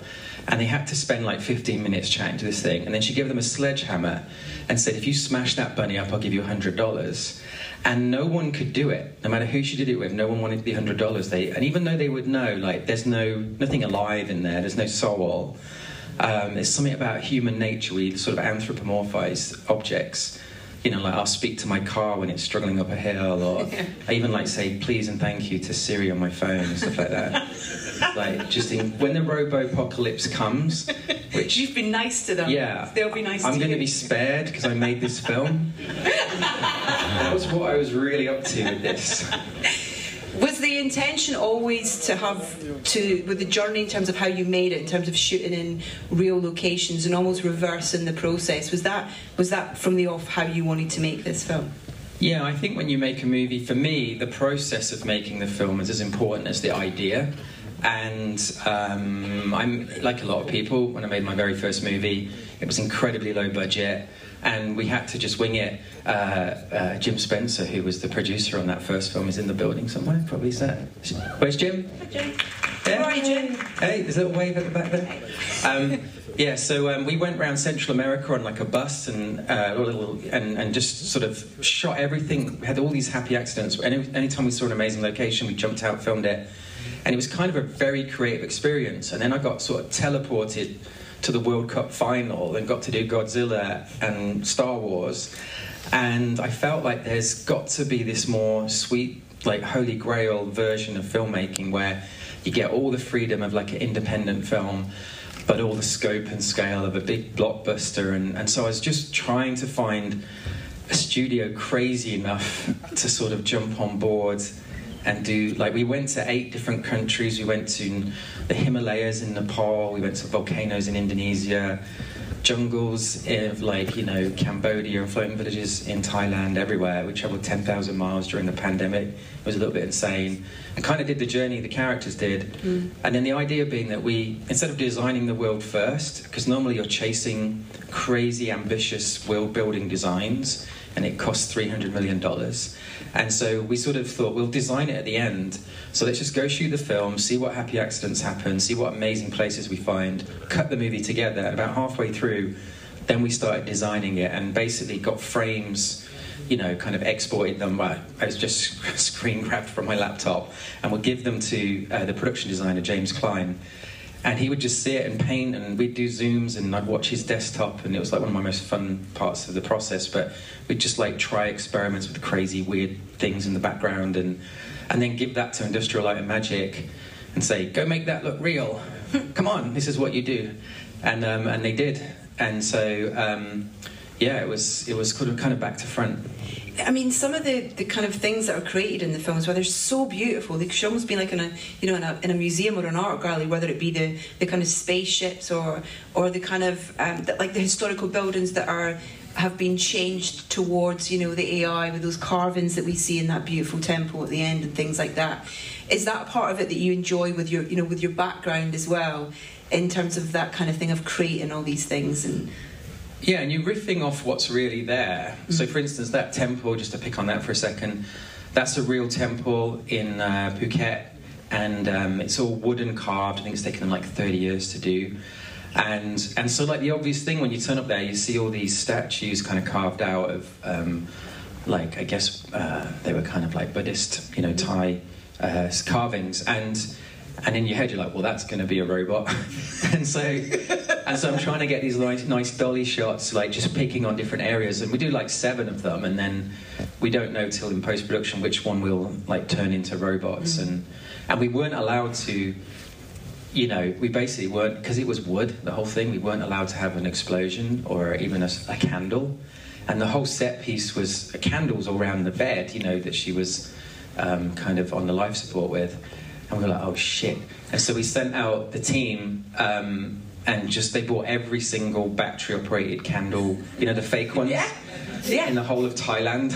and they had to spend like 15 minutes chatting to this thing. And then she gave them a sledgehammer and said, If you smash that bunny up, I'll give you $100. And no one could do it, no matter who she did it with. No one wanted the hundred dollars. They and even though they would know, like, there's no nothing alive in there. There's no soul. Um, there's something about human nature. We sort of anthropomorphize objects. You know, like I'll speak to my car when it's struggling up a hill, or [LAUGHS] I even like say please and thank you to Siri on my phone and stuff like that. [LAUGHS] like just in, when the robo apocalypse comes, which you've been nice to them. Yeah, they'll be nice. I'm going to be spared because I made this film. [LAUGHS] that was what I was really up to with this. Was the intention always to have to with the journey in terms of how you made it, in terms of shooting in real locations and almost reversing the process? Was that was that from the off how you wanted to make this film? Yeah, I think when you make a movie, for me, the process of making the film is as important as the idea. And um, I'm like a lot of people. When I made my very first movie, it was incredibly low budget and we had to just wing it. Uh, uh, Jim Spencer, who was the producer on that first film, is in the building somewhere. Probably is that. Where's Jim? Hi, Jim. Yeah. Jim. Hey, there's a little wave at the back there. Um, yeah, so um, we went around Central America on like a bus and uh, little, and, and just sort of shot everything. We had all these happy accidents. Any, anytime we saw an amazing location, we jumped out, filmed it, and it was kind of a very creative experience. And then I got sort of teleported to the World Cup final and got to do Godzilla and Star Wars. And I felt like there's got to be this more sweet, like holy grail version of filmmaking where you get all the freedom of like an independent film, but all the scope and scale of a big blockbuster. And, and so I was just trying to find a studio crazy enough to sort of jump on board and do like we went to eight different countries. We went to the Himalayas in Nepal. We went to volcanoes in Indonesia, jungles of like you know Cambodia and floating villages in Thailand. Everywhere we traveled ten thousand miles during the pandemic. It was a little bit insane. And kind of did the journey the characters did. Mm. And then the idea being that we instead of designing the world first, because normally you're chasing crazy ambitious world building designs and it costs $300 million. And so we sort of thought we'll design it at the end. So let's just go shoot the film, see what happy accidents happen, see what amazing places we find, cut the movie together. And about halfway through, then we started designing it and basically got frames you know, kind of exported them. I was just [LAUGHS] screen grabbed from my laptop, and would give them to uh, the production designer James Klein, and he would just sit and paint and we'd do zooms and I'd watch his desktop and it was like one of my most fun parts of the process. But we'd just like try experiments with crazy weird things in the background and and then give that to Industrial Light and Magic and say go make that look real. Come on this is what you do. And um, and they did. And so um, yeah it was it was kind of kind of back to front I mean, some of the, the kind of things that are created in the films, where they're so beautiful, they should almost be like in a you know in a, in a museum or an art gallery, whether it be the, the kind of spaceships or or the kind of um, the, like the historical buildings that are have been changed towards you know the AI with those carvings that we see in that beautiful temple at the end and things like that. Is that part of it that you enjoy with your you know with your background as well, in terms of that kind of thing of creating all these things and yeah, and you're riffing off what's really there. Mm-hmm. So, for instance, that temple, just to pick on that for a second, that's a real temple in uh, Phuket, and um, it's all wooden carved. I think it's taken them like 30 years to do. And, and so, like, the obvious thing when you turn up there, you see all these statues kind of carved out of, um, like, I guess uh, they were kind of like Buddhist, you know, Thai uh, carvings. And and in your head you're like, well, that's going to be a robot, [LAUGHS] and so and so I'm trying to get these nice, nice dolly shots, like just picking on different areas, and we do like seven of them, and then we don't know till in post production which one will like turn into robots, mm-hmm. and and we weren't allowed to. You know, we basically weren't because it was wood. The whole thing, we weren't allowed to have an explosion or even a, a candle, and the whole set piece was candles all around the bed. You know that she was um, kind of on the life support with and we were like, oh shit. And so we sent out the team um, and just they bought every single battery operated candle, you know, the fake ones. Yeah. Yeah. in the whole of Thailand,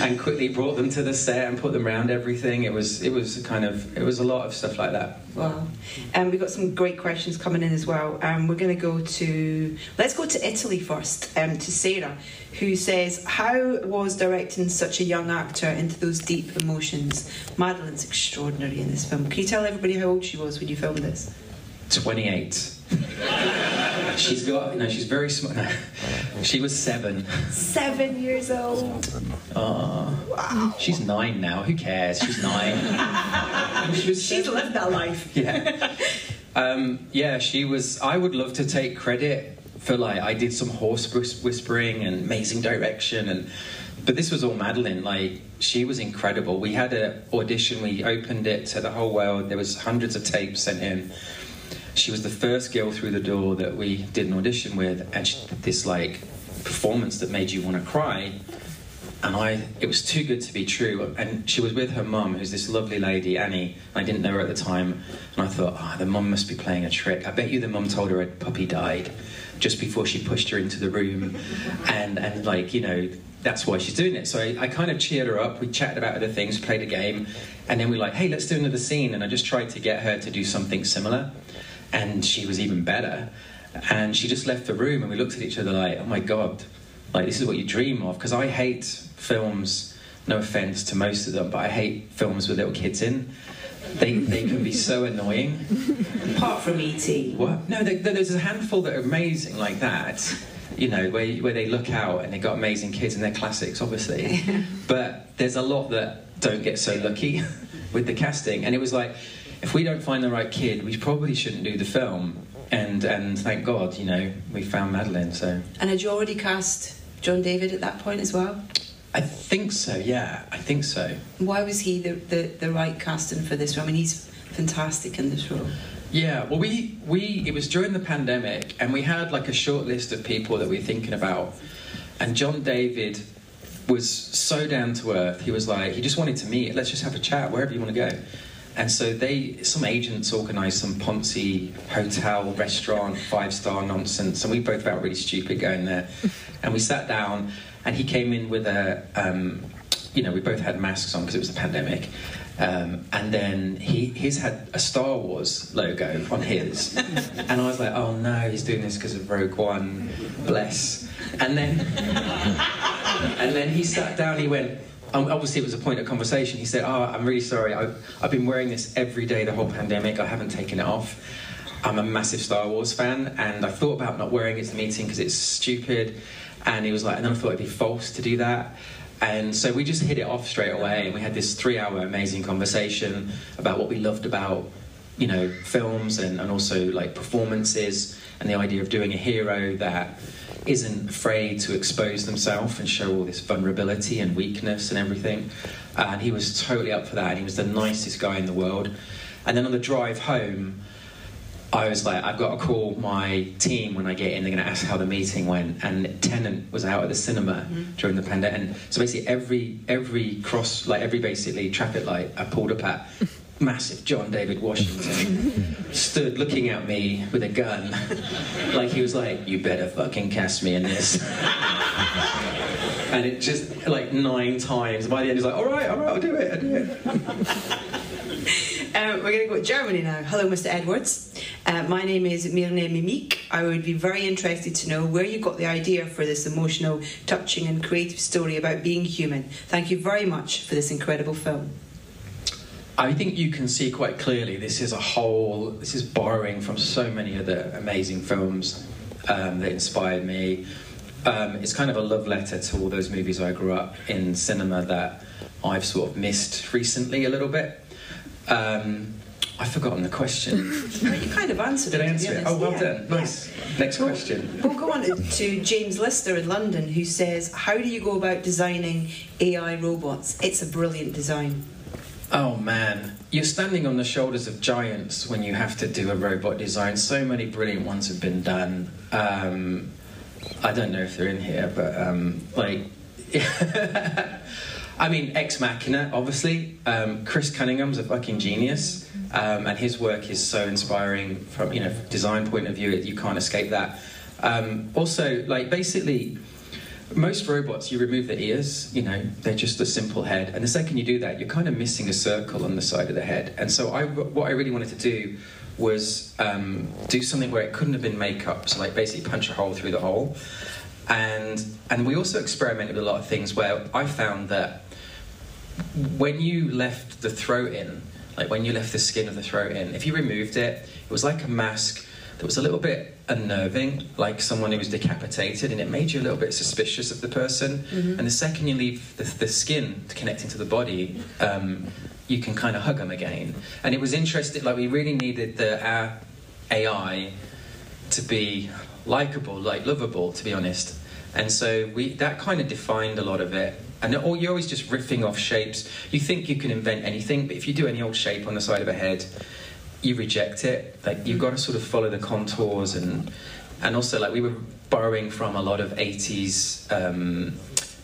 [LAUGHS] and quickly brought them to the set and put them around everything. It was it was kind of it was a lot of stuff like that. Wow, and um, we've got some great questions coming in as well. Um, we're going to go to let's go to Italy first. Um, to Sarah, who says, "How was directing such a young actor into those deep emotions? Madeline's extraordinary in this film. Can you tell everybody how old she was when you filmed this?" 28. [LAUGHS] she's got, no, she's very smart. No, she was seven. Seven years old. Oh, wow. She's nine now. Who cares? She's nine. [LAUGHS] she was she's lived that life. Yeah. Um, yeah, she was. I would love to take credit for like I did some horse whispering and amazing direction and. But this was all Madeline. Like she was incredible. We had an audition. We opened it to the whole world. There was hundreds of tapes sent in she was the first girl through the door that we did an audition with, and she did this like performance that made you want to cry. And I, it was too good to be true. And she was with her mum, who's this lovely lady, Annie. I didn't know her at the time, and I thought, ah, oh, the mum must be playing a trick. I bet you the mum told her a puppy died just before she pushed her into the room, and and like you know that's why she's doing it. So I, I, kind of cheered her up. We chatted about other things, played a game, and then we were like, hey, let's do another scene. And I just tried to get her to do something similar and she was even better. And she just left the room, and we looked at each other like, "Oh my god, like this is what you dream of." Because I hate films. No offense to most of them, but I hate films with little kids in. They, they can be so annoying. Apart from E.T. What? No, they, there's a handful that are amazing like that. You know, where, where they look out and they've got amazing kids and they're classics, obviously. [LAUGHS] but there's a lot that don't get so lucky with the casting. And it was like, if we don't find the right kid, we probably shouldn't do the film. And and thank God, you know, we found Madeline. So. And had you already cast John David at that point as well? I think so. Yeah, I think so. Why was he the the, the right casting for this role? I mean, he's fantastic in this role. Yeah, well, we we it was during the pandemic, and we had like a short list of people that we were thinking about, and John David was so down to earth. He was like, he just wanted to meet. Let's just have a chat wherever you want to go. And so they, some agents organised some Ponzi hotel, restaurant, five star nonsense, and we both felt really stupid going there. [LAUGHS] and we sat down, and he came in with a, um, you know, we both had masks on because it was a pandemic. Um, and then he his had a Star Wars logo on his, [LAUGHS] and I was like, oh no, he's doing this because of Rogue One, bless. And then, [LAUGHS] and then he sat down. He went, Um, obviously it was a point of conversation. He said, "Oh, I'm really sorry. I, I've been wearing this every day the whole pandemic. I haven't taken it off. I'm a massive Star Wars fan, and I thought about not wearing it to the meeting because it's stupid." And he was like, and then I thought it'd be false to do that. And so we just hit it off straight away, and we had this three-hour amazing conversation about what we loved about, you know, films and, and also like performances, and the idea of doing a hero that isn't afraid to expose themselves and show all this vulnerability and weakness and everything. And he was totally up for that. And he was the nicest guy in the world. And then on the drive home, I was like, I've got to call my team when I get in. They're going to ask how the meeting went. And Tenet was out at the cinema mm-hmm. during the pandemic. And so basically, every every cross, like every basically traffic light I pulled up at, massive John David Washington [LAUGHS] stood looking at me with a gun, like he was like, "You better fucking cast me in this." and it just like nine times. By the end, he's like, "All right, all right, I'll do it, I'll do it." [LAUGHS] Um, we're going to go to Germany now. Hello, Mr. Edwards. Uh, my name is Mirne Mimik. I would be very interested to know where you got the idea for this emotional, touching, and creative story about being human. Thank you very much for this incredible film. I think you can see quite clearly this is a whole, this is borrowing from so many other amazing films um, that inspired me. Um, it's kind of a love letter to all those movies I grew up in cinema that I've sort of missed recently a little bit. Um, I've forgotten the question. [LAUGHS] you kind of answered Did it. I answer it? Oh, well yeah. done. Nice. Yeah. Next we'll, question. We'll go on to James Lister in London, who says, How do you go about designing AI robots? It's a brilliant design. Oh man, you're standing on the shoulders of giants when you have to do a robot design. So many brilliant ones have been done. Um, I don't know if they're in here, but um, like, [LAUGHS] I mean, Ex Machina, obviously. Um, Chris Cunningham's a fucking genius, um, and his work is so inspiring from you know design point of view. You can't escape that. Um, also, like basically most robots, you remove the ears, you know, they're just a simple head. And the second you do that, you're kind of missing a circle on the side of the head. And so, I, what I really wanted to do was um, do something where it couldn't have been makeup. So, like, basically punch a hole through the hole. And, and we also experimented with a lot of things where I found that when you left the throat in, like when you left the skin of the throat in, if you removed it, it was like a mask that was a little bit unnerving, like someone who was decapitated, and it made you a little bit suspicious of the person. Mm-hmm. And the second you leave the, the skin connecting to the body, um, you can kind of hug them again. And it was interesting, like we really needed the our AI to be likable, like lovable, to be honest. And so we that kind of defined a lot of it. And or you're always just riffing off shapes. You think you can invent anything, but if you do any old shape on the side of a head, you reject it. Like you've got to sort of follow the contours and and also like we were borrowing from a lot of 80s um,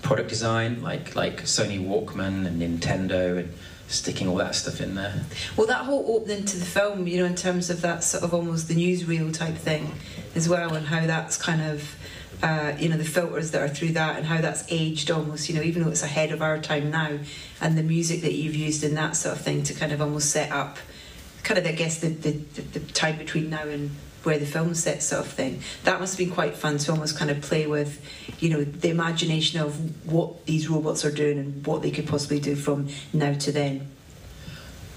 product design, like like Sony Walkman and Nintendo and sticking all that stuff in there. Well, that whole opening to the film, you know, in terms of that sort of almost the newsreel type thing as well, and how that's kind of, uh, you know, the filters that are through that and how that's aged almost, you know, even though it's ahead of our time now, and the music that you've used in that sort of thing to kind of almost set up, kind of, I guess, the, the, the, the time between now and where the film set sort of thing. That must have been quite fun to almost kind of play with, you know, the imagination of what these robots are doing and what they could possibly do from now to then.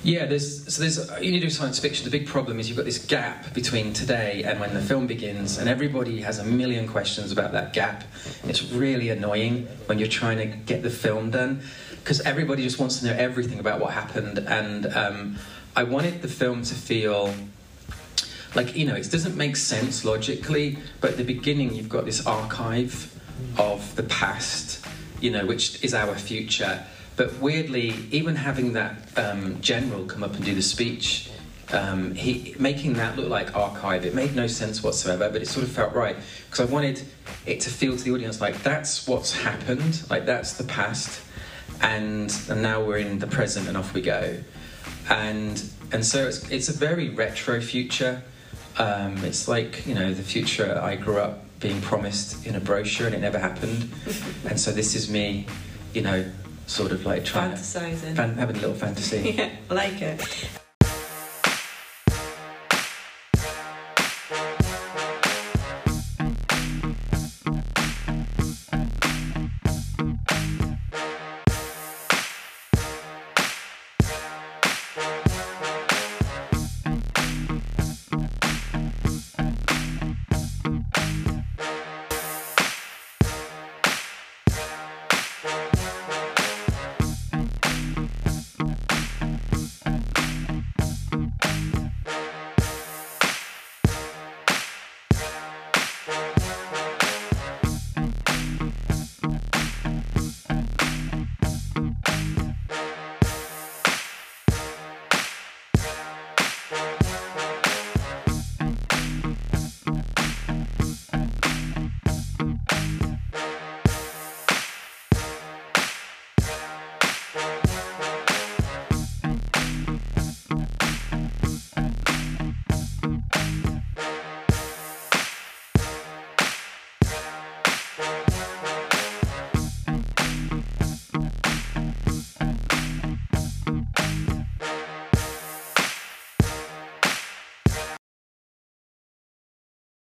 Yeah, there's so there's you need to do science fiction. The big problem is you've got this gap between today and when the film begins, and everybody has a million questions about that gap. It's really annoying when you're trying to get the film done because everybody just wants to know everything about what happened. And um, I wanted the film to feel like you know it doesn't make sense logically, but at the beginning you've got this archive of the past, you know, which is our future. But weirdly, even having that um, general come up and do the speech, um, he making that look like archive, it made no sense whatsoever. But it sort of felt right because I wanted it to feel to the audience like that's what's happened, like that's the past, and and now we're in the present, and off we go. And and so it's it's a very retro future. Um, it's like you know the future I grew up being promised in a brochure and it never happened. [LAUGHS] and so this is me, you know, sort of like trying Fantasizing. to fan, having a little fantasy. [LAUGHS] Yeah, I like it.